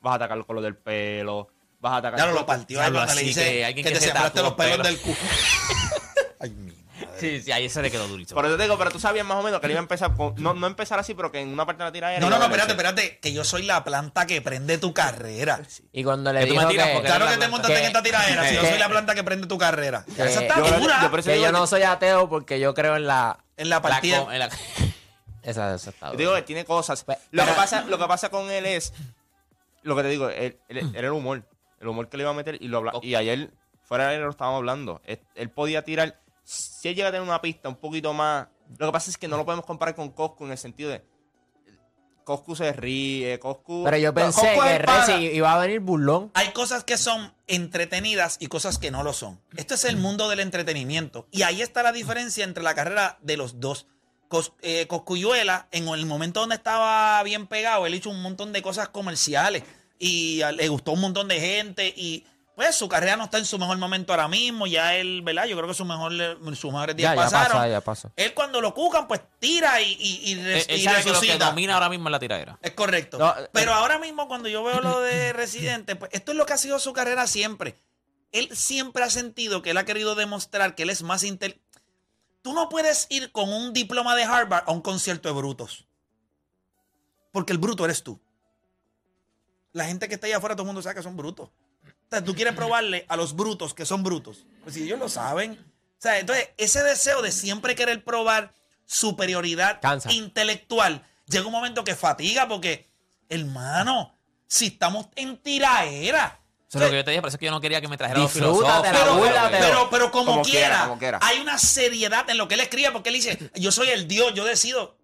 Vas a atacarlo con lo del pelo, vas a atacar... ya lo partió Diablo, cuando le así dice que que, alguien te que se sembraste tatúa los pelos pelo. del cu. [LAUGHS] Ay, mi madre. Sí, sí, ahí se le quedó durito. Por eso te digo, pero tú sabías más o menos que él iba a empezar, con- no, no empezar así, pero que en una parte de la tira No, no, no, espérate, espérate. Que yo soy la planta que prende tu carrera. Y cuando le Que dijo tiras que, porque Claro que te planta. montaste en Que- esta tiradera. Si yo soy la planta que prende tu carrera. Esa está yo- dura. que yo no soy ateo porque yo creo en la... en la partida. co- en la- [LAUGHS] Esa, esa está digo que tiene cosas. Pe- Lo que, pasa, lo que pasa con él es. Lo que te digo, él, él- era el humor. El humor que le iba a meter. Y, lo habla- y ayer, fuera de aire, lo estábamos hablando. Él, él podía tirar. Si él llega a tener una pista un poquito más. Lo que pasa es que no lo podemos comparar con Coscu en el sentido de. Coscu se ríe, Coscu. Pero yo pensé Coscu que. Reci iba a venir burlón. Hay cosas que son entretenidas y cosas que no lo son. Esto es el mundo del entretenimiento. Y ahí está la diferencia entre la carrera de los dos. Cos- eh, Coscuyuela, en el momento donde estaba bien pegado, él hizo un montón de cosas comerciales y a- le gustó un montón de gente y pues su carrera no está en su mejor momento ahora mismo. Ya él, ¿verdad? Yo creo que su mejor, sus mejores días Ya, ya pasaron. ya. Él cuando lo cucan, pues tira y, y, y sabe que lo que resucita. domina ahora mismo es la tiradera. Es correcto. No, eh, Pero ahora mismo cuando yo veo lo de [LAUGHS] Residente, pues esto es lo que ha sido su carrera siempre. Él siempre ha sentido que él ha querido demostrar que él es más inteligente. Tú no puedes ir con un diploma de Harvard a un concierto de brutos. Porque el bruto eres tú. La gente que está allá afuera, todo el mundo sabe que son brutos. O sea, tú quieres probarle a los brutos que son brutos. Pues si ellos lo saben. O sea, entonces, ese deseo de siempre querer probar superioridad Cansa. intelectual, llega un momento que fatiga porque, hermano, si estamos en tiraera. Eso es lo que yo te dije, por eso es que yo no quería que me trajera los filósofos. Pero, pero, pero- pero, pero como, Como quiera, quiera, como quiera. hay una seriedad en lo que él escribe porque él dice, yo soy el Dios, yo decido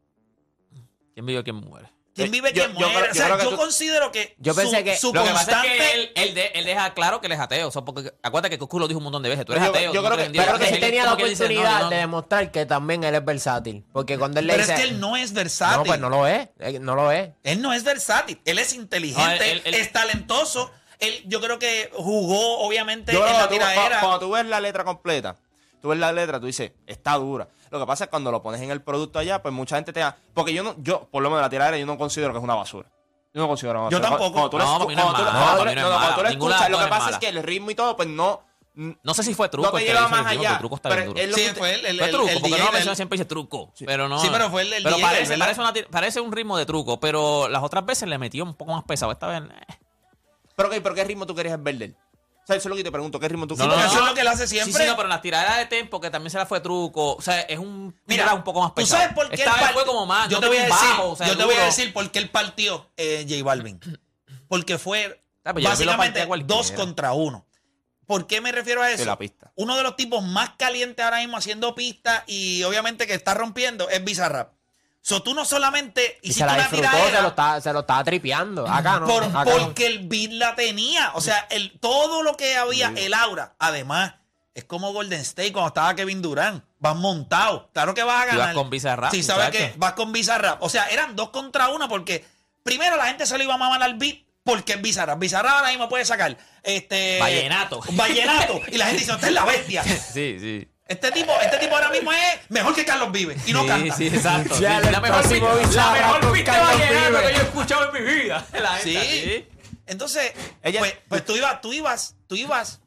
¿Quién vive quién muere? Quién vive, Yo- quién yo muere. creo- o yo sea, creo que yo considero que Yo su, pensé que- su Lo que pasa es constante... que él, él, de- él deja claro que él es ateo. O sea, porque acuérdate que Coscu lo dijo un montón de veces. Tú eres Yo- ateo. yo creo que-. Pero que él Él tenía la dice, no, oportunidad yo no- de demostrar que también él es versátil. Porque cuando él le Pero dice... es que él no es versátil. No, pues no lo es. eh, No lo es. Él no es versátil. Él es inteligente, él- él- él- es talentoso. Él, yo creo que jugó, obviamente, Yo en creo la tiradera. cuando tú ves la letra completa, tú ves la letra, tú dices, está dura. Lo que pasa es que cuando lo pones en el producto allá, pues mucha gente te da. Porque yo no, yo, por lo menos la tiradera, yo no considero que es una basura. Yo no considero una Yo basura. tampoco. Cuando tú la No, cuando tú tú. Ninguna escuchas, lo que pasa es es que el ritmo y todo, pues no. No sé si fue truco. No te lleva más allá, truco está pero bien duro. él lo Sí, fue el, Fue el- truco, el porque DJ no lo del- menciona siempre dice truco. Pero no. Sí, pero fue el- el Pero DJ del, parece, parece, una tir- parece un ritmo de truco, pero las otras veces le metió un poco más pesado. Esta vez. eh. Pero, ok, ¿pero qué ritmo tú querías ver de él? O sea, eso es lo que te pregunto, ¿qué ritmo tú Sí, porque eso es lo que él hace siempre. Sí, sí, no, pero en las tiraderas de tempo, que también se la fue truco. O sea, es un. Mira, era un poco más ¿Tú pesado. sabes por qué Esta él fue como más. Yo no te voy a decir, bajo, o sea, yo te voy a decir por qué él partió eh, J Balvin. Porque fue Ah, pues básicamente dos contra uno. ¿Por qué me refiero a eso? De la pista. Uno de los tipos más calientes ahora mismo haciendo pista y obviamente que está rompiendo es Bizarrap. So, tú no solamente Y hiciste se la una disfrutó, se lo, está, se lo estaba tripeando. Acá no. por- acá no. porque el beat la tenía. O sea, el, todo lo que había, el aura. Además, es como Golden State cuando estaba Kevin Durant. Vas montado. Claro que vas a ganar. vas con Bizarrap, Sí, sabes que vas con Bizarrap. O sea, eran dos contra uno porque primero la gente se lo iba a mamar al beat porque es Bizarrap. Bizarrap ahora mismo puede sacar este Vallenato. Vallenato. y la gente dice, usted es la bestia. [LAUGHS] Sí, sí. Este tipo, este tipo ahora mismo es mejor que Carlos Vive y no sí, canta. Sí, exacto. Sí, la mejor próximo pista, la mejor pista Vives. que yo he escuchado en mi vida. [LAUGHS] La Sí. sí. Entonces, Ella- pues, pues tú ibas, tú ibas, tú ibas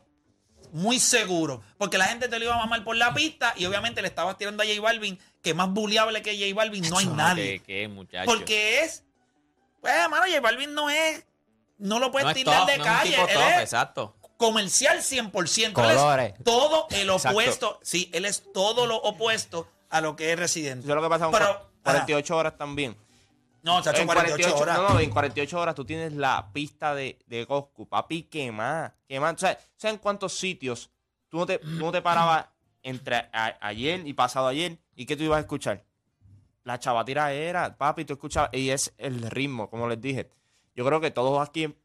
muy seguro. Porque la gente te lo iba a mamar por la pista y obviamente le estabas tirando a J Balvin, que más bulliable que J Balvin no hay nadie. ¿Qué, qué, muchacho? Porque es, pues, hermano, J Balvin no es, no lo puedes no tirar top, de no es un calle. tipo él top, es exacto. Comercial 100%. Él Colores. es todo el Exacto. opuesto. Sí, él es todo lo opuesto a lo que es residente. Eso es lo que pasa con Pero, cua- 48 horas también. No, chacho, en 48, horas. No, no, en 48 horas tú tienes la pista de, de Coscu. Papi, ¿qué más? ¿Qué más? O sea, ¿sabes en cuántos sitios tú no te, tú no te parabas entre a- ayer y pasado ayer? ¿Y qué tú ibas a escuchar? La chavatira era, papi, tú escuchabas. Y es el ritmo, como les dije. Yo creo que todos aquí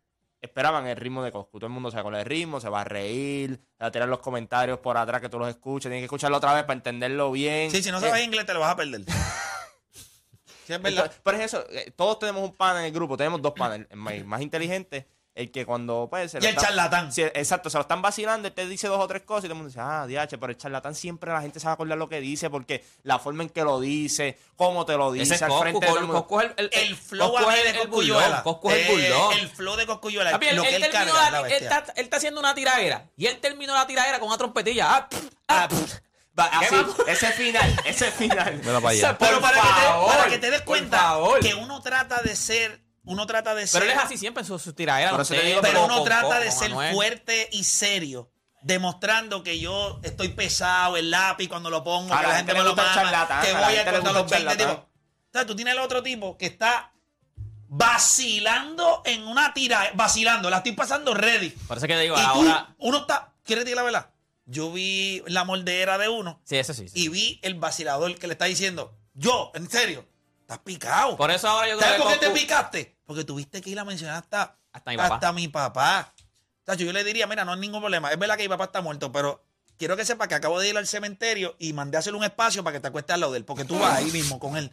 esperaban el ritmo de Coscu. Todo el mundo se va con el ritmo, se va a reír, va a tirar los comentarios por atrás que tú los escuches. Tienes que escucharlo otra vez para entenderlo bien. Sí, si no Eh, sabes inglés te lo vas a perder. [LAUGHS] Sí, es verdad. Pero es eso, eh, todos tenemos un pana en el grupo, tenemos dos panas, el más, más inteligente, el que cuando pues, se Y el están- charlatán. Exacto, se lo están vacilando, él te dice dos o tres cosas y todo el mundo dice, ah, diache, pero el charlatán siempre la gente se va a acordar lo que dice porque la forma en que lo dice, cómo te lo dice, Ese al Coscu, frente. Coscu es el, el, El flow Coscu es de el Coscuyuela. bullón, Coscu es el Eh. El flow de Coscuyuela. Él, él él él está, él está haciendo una tiradera y él terminó la tiradera con una trompetilla. Ah, pff, ah, pff. Va, ¿Qué así, [LAUGHS] ese final, ese final. Mira para allá. Pero para, que te, para que te des cuenta que uno trata de ser, uno trata de ser, Pero él es así siempre en sus tiraderas. Digo, pero uno con- trata con- de con ser fuerte y serio. Demostrando que yo estoy pesado, el lápiz cuando lo pongo, A que la gente me lo mama, que voy a gusta los el 20 charlatán. tipos. O sea, tú tienes el otro tipo que está vacilando en una tira, vacilando, la estoy pasando ready. Por eso que te digo, Y tú, ahora. uno está, ¿quieres decir la verdad? Yo vi la moldera de uno Sí, eso sí. sí. y vi el vacilador que le está diciendo, yo, en serio, estás picado. Por eso ahora yo creo ¿Sabes que por qué te picaste? Porque tuviste que ir a mencionar hasta, Hasta mi papá. hasta mi papá. Tacho, yo le diría, mira, no hay ningún problema. Es verdad que mi papá está muerto, pero quiero que sepa que acabo de ir al cementerio y mandé a hacerle un espacio para que te acuestes al lado de él, porque tú vas ahí mismo con él.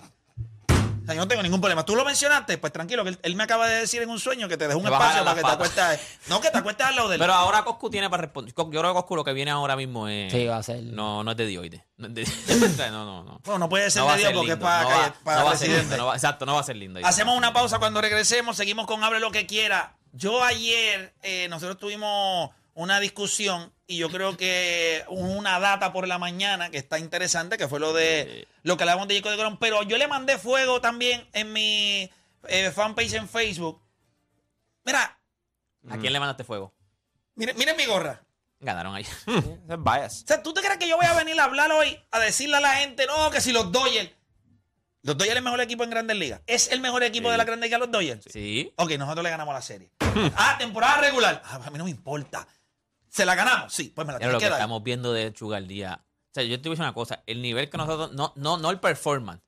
O sea, yo no tengo ningún problema. Tú lo mencionaste, pues tranquilo, que él, él me acaba de decir en un sueño que te dejo un espacio para que te acuestes. No, que te acuestes al lado de él. Pero ahora Coscu tiene para responder. Yo creo que Coscu lo que viene ahora mismo es. Sí, va a ser. No, no es de dioide. No, es de- [LAUGHS] no, no, no. bueno, no puede ser No de Dios porque es para, no calle- va- para residente. lindo, no va- Exacto, no va a ser lindo. Hacemos una pausa cuando regresemos. Seguimos con Hable lo que quiera. Yo ayer, eh, nosotros tuvimos una discusión y yo creo que una data por la mañana que está interesante, que fue lo de lo que hablamos de Jacob de Colón. Pero yo le mandé fuego también en mi eh, fanpage en Facebook. Mira, ¿A quién le mandaste fuego? miren, miren mi gorra. Ganaron ahí. [LAUGHS] Bias. O sea, ¿tú te crees que yo voy a venir a hablar hoy a decirle a la gente, no, que si los Dodgers. Los Dodgers es el mejor equipo en Grandes Ligas. ¿Es el mejor equipo Sí. de la Grandes Ligas los Dodgers? Sí. Ok, nosotros le ganamos la serie. ah, temporada regular. Ah, a mí no me importa. ¿Se la ganamos? Sí, pues me la lo que que dar. estamos viendo de Sugar Día. O sea, yo te voy a decir una cosa. El nivel que nosotros. No, no, no el performance.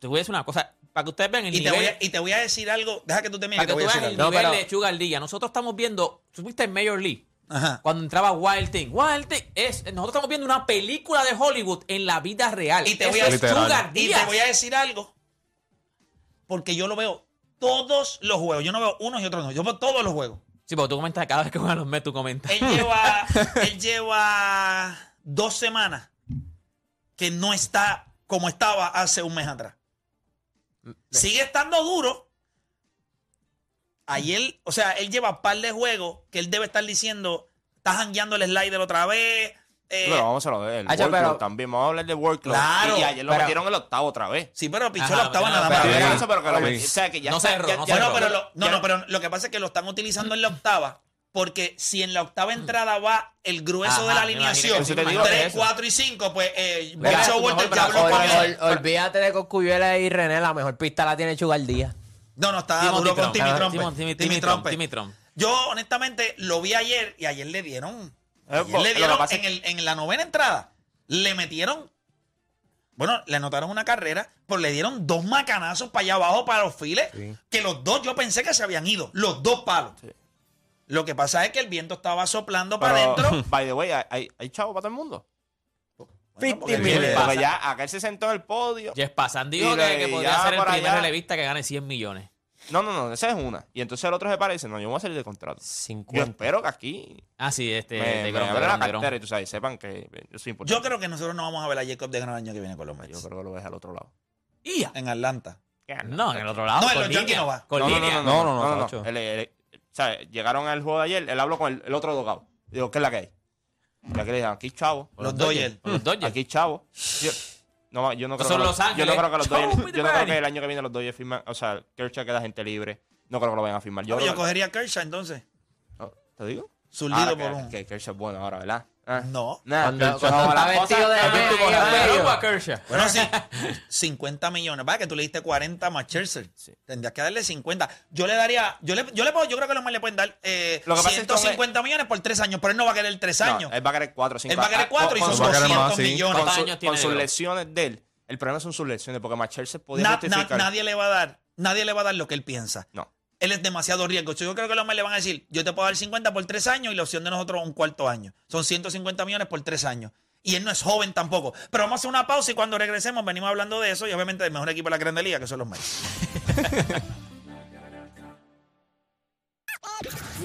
Te voy a decir una cosa. Para que ustedes vean el Y te, nivel. voy a, y te voy a decir algo. Deja que tú te para mires. que Te tú veas el algo. nivel pero- de Sugar Día. Nosotros estamos viendo. Tú viste en Major League. Ajá. Cuando entraba Wild Thing. Wild Thing es. Nosotros estamos viendo una película de Hollywood en la vida real. Y te Eso voy a- Y te voy a decir algo. Porque yo lo veo todos los juegos. Yo no veo unos y otros no. Yo veo todos los juegos. Sí, porque tú comentas cada vez que juegan los Mets, tú comentas. Él lleva, [LAUGHS] él lleva dos semanas que no está como estaba hace un mes atrás. Sigue estando duro. Ayer, o sea, él lleva un par de juegos que él debe estar diciendo, está jangueando el slider otra vez. Eh, Pero vamos a lo del Hacho, workload pero- también. Vamos a hablar de workload. Claro, y, y ayer lo pero- metieron el octavo otra vez. sí, pero pichó octava pero- nada más. pero Sí. eso, pero que lo Sí. metí- o sea, que ya No está- cerró, ya- no cerró. pero lo- no, ya- no, pero lo que pasa es que lo están utilizando en la octava Porque si en la octava entrada va el grueso Ajá, de la alineación, que sí, me imagino 3, que eso. 4 y 5, pues eh, Mira, mejor ya habló con él. olvídate de Coscuyuela y René, la mejor pista la tiene Chugal Díaz. No, no, está Timothy duro con Trump. Timmy Trump. Timmy- Timmy Trump, Timmy Trump. Yo, honestamente, lo vi ayer y ayer le dieron. Eh, ayer le dieron en, el- en la novena entrada. Le metieron. Bueno, le anotaron una carrera, pero le dieron dos macanazos para allá abajo para los files. Que los dos yo pensé que se habían ido. Los dos palos. Lo que pasa es que el viento estaba soplando para adentro. [LAUGHS] by the way, hay, hay, chavo para todo el mundo. Bueno, porque mil. viene- ¿Qué Porque ya acá él se sentó en el podio. Jeff Passan dijo Y que, que podría ser el primer allá- relevista que gane 100 millones. No, no, no, esa es una. Y entonces el otro se para y dice, no, yo voy a salir de contrato. Yo 50. espero que aquí Ah, sí, este. me, de me Grom, de abra la Grom, de Grom. cartera y tú sabes, sepan que yo soy importante. Yo creo que nosotros no vamos a ver a Jacob de Gran el año que viene con los Yo Mets. creo que lo ves al otro lado. ¡Ia! En Atlanta. No, en el otro lado. No, en con línea, no va. Con no, no, línea. no, no, no, No, no, no, no, Tacho. Él- él- él- o sea, llegaron al juego de ayer, él habló con el, el otro dogado. Digo, ¿qué es la que hay? La que le dijeron, aquí chavo. Los Dodgers. Los Dodgers. Aquí chavo. Yo, no, yo no creo Son que Los [LAUGHS] yo no creo que los yo no creo que el año que viene los Dodgers firman, o sea, Kershaw queda gente libre. No creo que lo vayan a firmar. Yo, Yo, creo yo que- cogería a Kershaw entonces. no, ¿Te digo? Ahora por que, un. que Kershaw es bueno ahora, ¿verdad? Ah. No. Nah, Cuando- no, está vestido de-. Bueno, sí. 50 millones. Va, que tú le diste 40 más Scherzer. Tendrías que darle 50. Yo le daría. Yo le, yo le puedo, yo creo que los más le pueden dar eh, Lo que pasa es que con 150 millones por tres años, pero él no va a querer tres No, años. él va a querer 4 o 5 él va a querer cuatro y son va a querer 200 más, sí. millones. con, ¿Cuántos su- años tiene con sus lesiones de él. El problema son sus lesiones, porque Machelser podía Na- na- justificar. nadie le va a dar. Nadie le va a dar lo que él piensa. No él es demasiado riesgo. Yo creo que los hombres le van a decir, yo te puedo dar 50 por tres años y la opción de nosotros un cuarto año. Son 150 millones por tres años. Y él no es joven tampoco. Pero vamos a hacer una pausa y cuando regresemos venimos hablando de eso y obviamente del mejor equipo de la Grande Liga, que son los Mets. [LAUGHS]